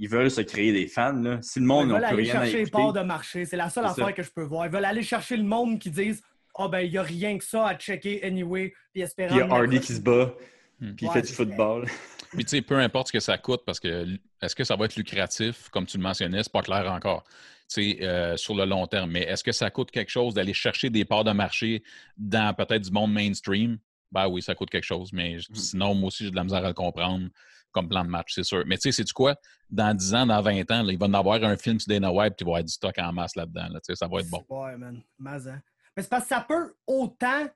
ils veulent se créer des fans. Là. Si le monde n'a plus rien à chercher les parts de marché. C'est la seule affaire que je peux voir. Ils veulent aller chercher le monde qui disent Ah, oh, ben, il n'y a rien que ça à checker anyway. Puis espérant. Puis il y a Hardy qui se bat. Hmm. Puis il fait du football. Puis tu sais, peu importe ce que ça coûte, parce que est-ce que ça va être lucratif, comme tu le mentionnais, c'est pas clair encore. Tu sais, euh, sur le long terme. Mais est-ce que ça coûte quelque chose d'aller chercher des parts de marché dans peut-être du monde mainstream? Ben oui, ça coûte quelque chose. Mais hmm. sinon, moi aussi, j'ai de la misère à le comprendre comme plan de match, c'est sûr. Mais tu sais, c'est du quoi? Dans 10 ans, dans 20 ans, il va y avoir un film sur Dana White puis il va y avoir du stock en masse là-dedans. Là, ça va être bon. Ouais, man. Hein. Mais c'est parce que ça peut autant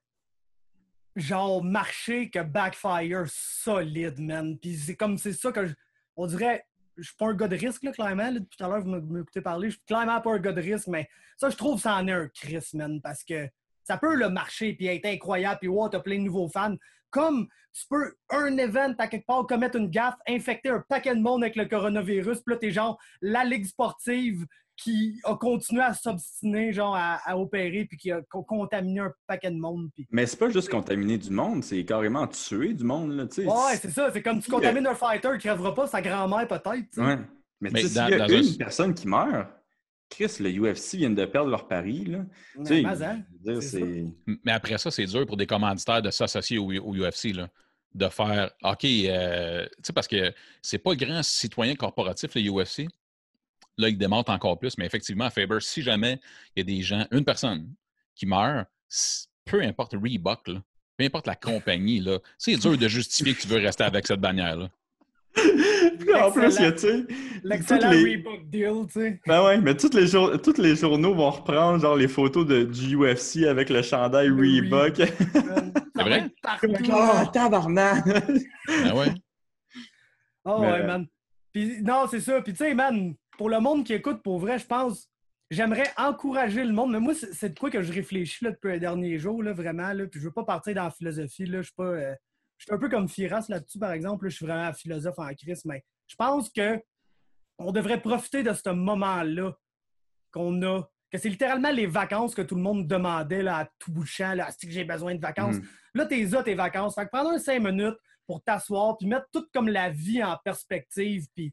genre marcher que backfire solide, man. Puis c'est comme c'est ça que je, on dirait je suis pas un gars de risque, là, clairement. Là, tout à l'heure, vous m'écoutez parler. Je suis clairement pas un gars de risque, mais ça, je trouve ça en est un Chris, man, parce que ça peut le marcher puis être incroyable, puis wow, t'as plein de nouveaux fans comme tu peux, un event à quelque part, commettre une gaffe, infecter un paquet de monde avec le coronavirus, puis là, t'es genre la ligue sportive qui a continué à s'obstiner, genre, à, opérer, puis qui a contaminé un paquet de monde. Puis... Mais c'est pas juste contaminer du monde, c'est carrément tuer du monde, là, tu sais. Ouais, c'est ça. C'est comme tu contamines un fighter qui crèvera pas sa grand-mère, peut-être. Ouais. Mais, Mais s'il y a une personne qui meurt, Chris, le UFC vient de perdre leur pari. Là. Mais, hein, mais après ça, c'est dur pour des commanditaires de s'associer au, UFC. Là. De faire OK, euh, sais, parce que c'est pas le grand citoyen corporatif, le UFC. Là, il démontre encore plus, mais effectivement, Faber, si jamais il y a des gens, une personne qui meurt, peu importe Reebok, là, peu importe la compagnie, c'est dur de justifier que tu veux rester avec cette bannière-là. En plus, tu sais. L'excellent les... Reebok deal, tu sais. Ben ouais, mais tous les, jour... toutes les journaux vont reprendre genre les photos de... du UFC avec le chandail Reebok. C'est vrai? Oh, tabarnak! Ben ouais. Oh ouais, man. Puis, non, c'est ça. Puis tu sais, man, pour le monde qui écoute, pour vrai, je pense, j'aimerais encourager le monde. Mais moi, c'est de quoi que je réfléchis là, depuis les derniers jours, là, vraiment. Là, puis je veux pas partir dans la philosophie. Là, je suis pas. Euh, je suis un peu comme Firas là-dessus, par exemple. je suis vraiment un philosophe en crise, mais je pense que on devrait profiter de ce moment-là qu'on a. Que c'est littéralement les vacances que tout le monde demandait là, à tout bout de champ. Là, que j'ai besoin de vacances. Mm. Là, t'es là, tes vacances. Fait que prendre un cinq minutes pour t'asseoir, puis mettre tout comme la vie en perspective, puis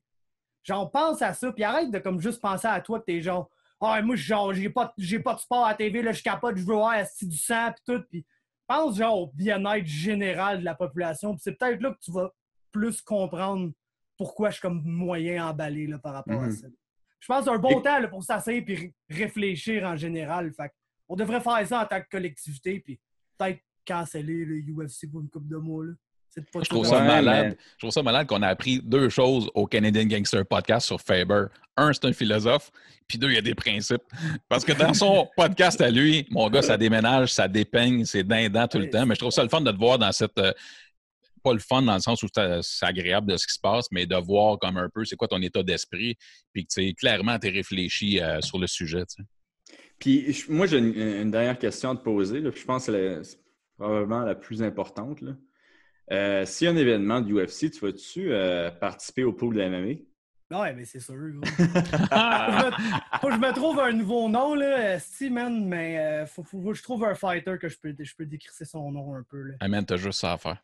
genre pense à ça, puis arrête de comme juste penser à toi que t'es genre Ah, moi, genre, j'ai pas, j'ai pas de sport à la TV, là, je capote, je veux voir du sang, puis tout. Puis pense genre au bien-être général de la population. c'est peut-être là que tu vas plus comprendre pourquoi je suis comme moyen emballé là, par rapport à mhm. ça. Je pense un bon temps pour s'asseoir et réfléchir en général. Fait on devrait faire ça en tant que collectivité, puis peut-être canceller le UFC pour une coupe de mots. Là. Je trouve, ça malade. je trouve ça malade qu'on a appris deux choses au Canadian Gangster Podcast sur Faber. Un, c'est un philosophe, puis deux, il y a des principes. Parce que dans son podcast à lui, mon gars, ça déménage, ça dépeigne, c'est dindant tout le temps. Mais je trouve ça le fun de te voir dans cette. Euh, pas le fun dans le sens où c'est agréable de ce qui se passe, mais de voir comme un peu c'est quoi ton état d'esprit, puis que tu clairement tu réfléchi euh, sur le sujet. Puis moi, j'ai une, dernière question à te poser, puis je pense que c'est probablement la plus importante. Là. Euh, S'il y a un événement du UFC, tu vas-tu euh, participer au pool de la MMA? Ouais, mais c'est sûr. faut, que je me trouve un nouveau nom, là, si, man, mais euh, faut, que je trouve un fighter que je peux, je peux décrire son nom un peu. Là. Ah, man, t'as juste ça à faire.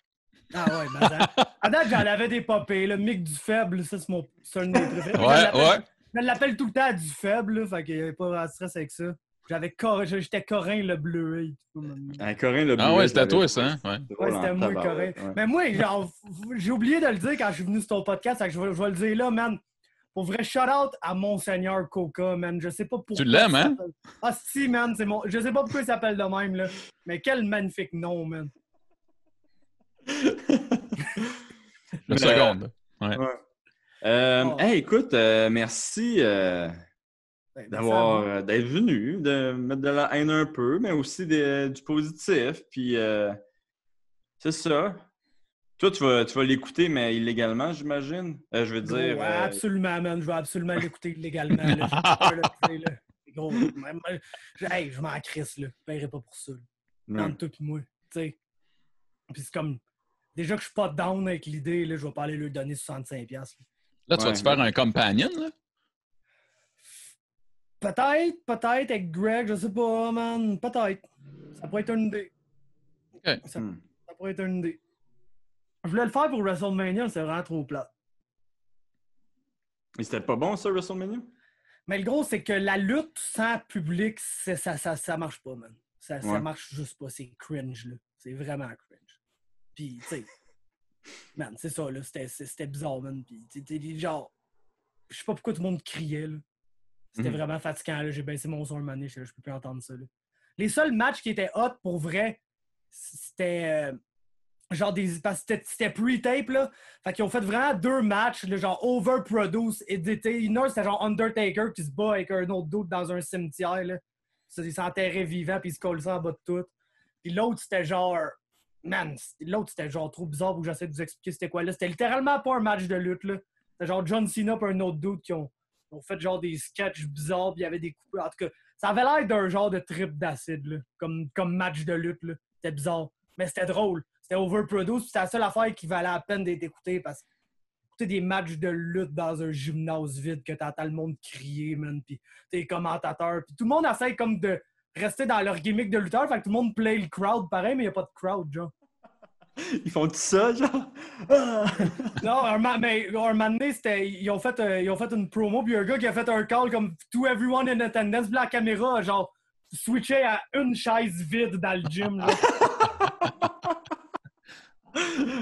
Ah ouais, ben, à date, j'en avais des popées. Le Mick du faible, ça, c'est mon seul nom préféré. Ouais, ouais. Je l'appelle tout le temps du faible, là, fait qu'il n'y a pas de stress avec ça. J'avais J'étais Corin le bleu. Un Corin le bleu. Ah ouais, c'était toi, ça. Hein? Ouais, ouais c'était moi, Corin. Mais moi, j'ai oublié de le dire quand je suis venu sur ton podcast. je, vais, je vais le dire là, man. Pour vrai, shout-out à Monseigneur Coca, man. Je sais pas pourquoi. Tu l'aimes, hein? Ah si, man. C'est mon... Je sais pas pourquoi il s'appelle de même, là. Mais quel magnifique nom, man. Une seconde. Ouais. Euh, oh. hey, écoute, euh, merci. Euh, d'avoir euh, d'être venu, de mettre de la haine un peu, mais aussi du positif. Puis euh, c'est ça. Toi, tu vas, tu vas l'écouter, mais illégalement, j'imagine. Euh, je veux dire. Ouais, absolument, man. Je vais absolument l'écouter illégalement. Là. Gros, hey, je m'en crisse, là. Je paierai pas pour ça. Entre toi et moi. Puis c'est comme. Déjà que je suis pas down avec l'idée, là, je vais pas aller lui donner 65$. Là, là tu vas-te faire un companion, là? Peut-être, peut-être avec Greg, je sais pas, man. Peut-être. Ça pourrait être une idée. Okay. Ça, hmm. ça, pourrait être une idée. Je voulais le faire pour WrestleMania, c'est vraiment trop plat. Et c'était pas bon, ça, WrestleMania? Mais le gros, c'est que la lutte sans public, ça, ça, ça marche pas, man. Ça, ça marche juste pas. C'est cringe, là. C'est vraiment cringe. Puis, tu sais, man, c'est ça, là. C'était bizarre, man. Puis, tu genre, je sais pas pourquoi tout le monde criait, là. C'était mhm. vraiment fatigant. J'ai baissé mon son un je, je peux plus entendre ça. Les seuls matchs qui étaient hot pour vrai, c'était euh, genre des. c'était pre-tape là. Fait qu'ils ont fait vraiment deux matchs, le genre overproduce, édité. Une heure, c'était genre Undertaker qui se bat avec un autre doute dans un cimetière. Là. Il s'enterrait vivant puis il se colle ça en bas de tout. Puis l'autre, c'était genre. Man, l'autre, c'était genre trop bizarre pour que j'essaie de vous expliquer c'était quoi là. C'était littéralement pas un match de lutte là. C'était genre John Cena et un autre doute qui ont ont fait genre des sketchs bizarres, puis il y avait des coupures. En tout cas, ça avait l'air d'un genre de trip d'acide, comme, comme match de lutte. C'était bizarre. Mais c'était drôle. c'était overproduced. C'était la seule affaire qui valait la peine d'être écoutée parce que des matchs de lutte dans un gymnase vide que t'entends le monde crier, man, puis t'es commentateur, puis tout le monde essaie comme de rester dans leur gimmick de lutteur, fait que tout le monde play le crowd pareil, mais n'y a pas de crowd, genre. Ils font tout ça, genre? non, un, mais, un moment donné, ils, ont fait, euh, ils ont fait une promo, puis un gars qui a fait un call comme « To everyone in attendance », puis la caméra, genre, switché à une chaise vide dans le gym,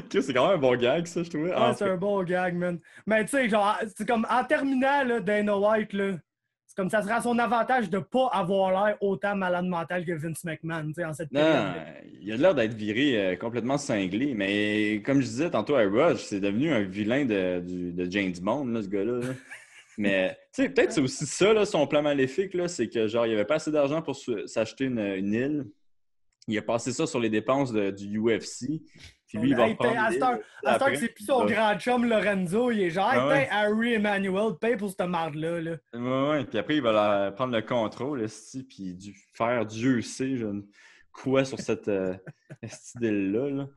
c'est quand même un bon gag, ça, je trouvais. Ouais, c'est un bon gag, man. Mais tu sais, genre, c'est comme en terminant, là, Dana White, là, comme ça sera son avantage de pas avoir l'air autant malade mental que Vince McMahon, tu sais, en cette non, il a l'air d'être viré euh, complètement cinglé, mais comme je disais tantôt à Rush, c'est devenu un vilain de, de James Bond, là, ce gars-là. mais, tu sais, peut-être c'est aussi ça, là, son plan maléfique, là, c'est que, genre, il avait pas assez d'argent pour s'acheter une, une île. Il a passé ça sur les dépenses de, du UFC. Puis lui, il va prendre. À ce que c'est plus son grand chum Lorenzo, il est genre, hey, Harry Emmanuel, paye pour cette marde-là. Là. Ouais, ouais. Puis après, il va prendre le contrôle, puis du, faire Dieu sait je, quoi sur cette, euh, île-là. Là.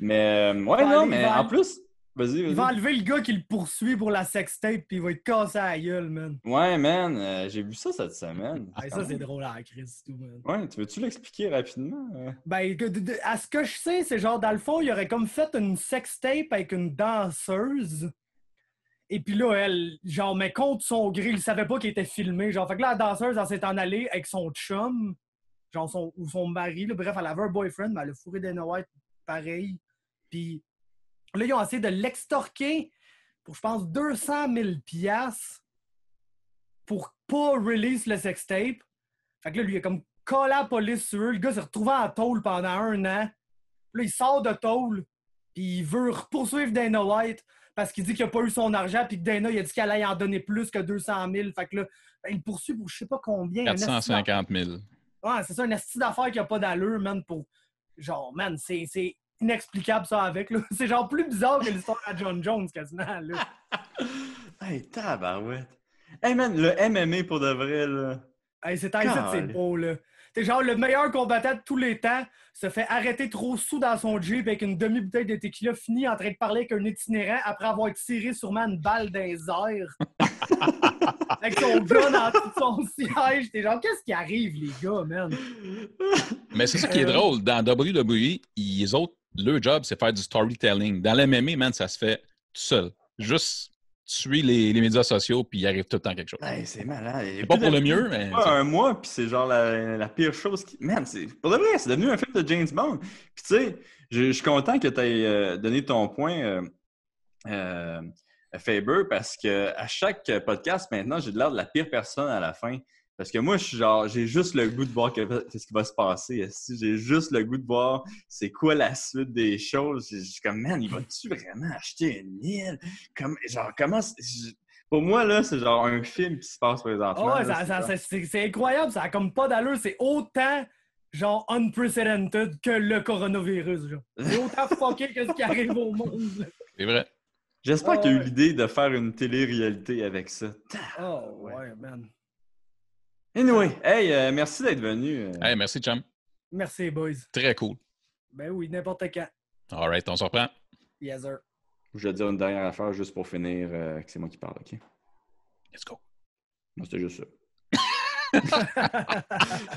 Mais, euh, ouais, non, mais en plus, il va enlever le gars qui le poursuit pour la sextape puis il va être cassé à la gueule, man. Ouais, man. Euh, j'ai vu ça cette semaine. ça, c'est drôle à la crise, tout, man. Ouais, tu veux-tu l'expliquer rapidement? Ben, à ce que je sais, c'est genre, dans le fond, il aurait comme fait une sextape avec une danseuse. Et puis là, elle, genre, mais contre son gré, il savait pas qu'il était filmé. Genre, fait que là, la danseuse, elle s'est en allée avec son chum, genre, son, ou son mari. bref, elle avait un boyfriend, mais elle a fourré des White pareil. Puis Là, ils ont essayé de l'extorquer pour, je pense, 200 000 pour pas release le sextape. Fait que là, lui, il a comme collé la police sur eux. Le gars s'est retrouvé en tôle pendant un an. Là, il sort de tôle, puis il veut poursuivre Dana White parce qu'il dit qu'il n'a pas eu son argent, puis que Dana, il a dit qu'elle allait en donner plus que 200 000. Fait que là, ben, il poursuit pour je sais pas combien. 450 000. Ouais, c'est ça, un esti d'affaires qui n'a pas d'allure, man, pour... Genre, man, c'est inexplicable ça avec. C'est genre plus bizarre que l'histoire à John Jones quasiment. Là. hey, tabarouette. Hey man, le MMA pour de vrai, là. Hey, c'est c'est beau, là. T'es genre le meilleur combattant de tous les temps se fait arrêter trop sous dans son Jeep avec une demi-bouteille de tequila fini en train de parler avec un itinérant après avoir tiré sûrement une balle dans les airs. avec son gun dans tout son siège. T'es genre, qu'est-ce qui arrive, les gars, man? Mais c'est ça qui est euh, drôle. Dans WWE, les autres le job, c'est faire du storytelling. Dans l'MMA, man, ça se fait tout seul. Juste tuer les, les médias sociaux, puis il arrive tout le temps quelque chose. c'est malade. C'est pas pour le mieux, mais. Pas un mois, puis c'est genre la, pire chose qui. Man, c'est. Pour de vrai, c'est devenu un film de James Bond. Puis tu sais, je, suis content que tu aies euh, donné ton point. Euh, euh, Faber, parce que à chaque podcast maintenant, j'ai l'air de la pire personne à la fin. Parce que moi, je suis genre, j'ai juste le goût de voir qu'est-ce qui va se passer. J'ai juste le goût de voir c'est quoi la suite des choses. Je suis comme, man, il va-tu vraiment acheter une île? Comme, genre, comment. Pour moi, là, c'est genre un film qui se passe présentement. Oh, c'est incroyable, ça a comme pas d'allure. C'est autant genre unprecedented que le coronavirus. Genre. C'est autant fucké que ce qui arrive au monde. C'est vrai. J'espère qu'il y a eu l'idée de faire une télé-réalité avec ça. Oh, ouais, man. Anyway, hey, euh, merci d'être venu. Hey, merci, chum. Merci, boys. Très cool. Ben oui, n'importe quand. All right, on se reprend. Yes, sir. Je vais dire une dernière affaire juste pour finir, euh, que c'est moi qui parle, OK? Let's go. Non, c'était juste ça.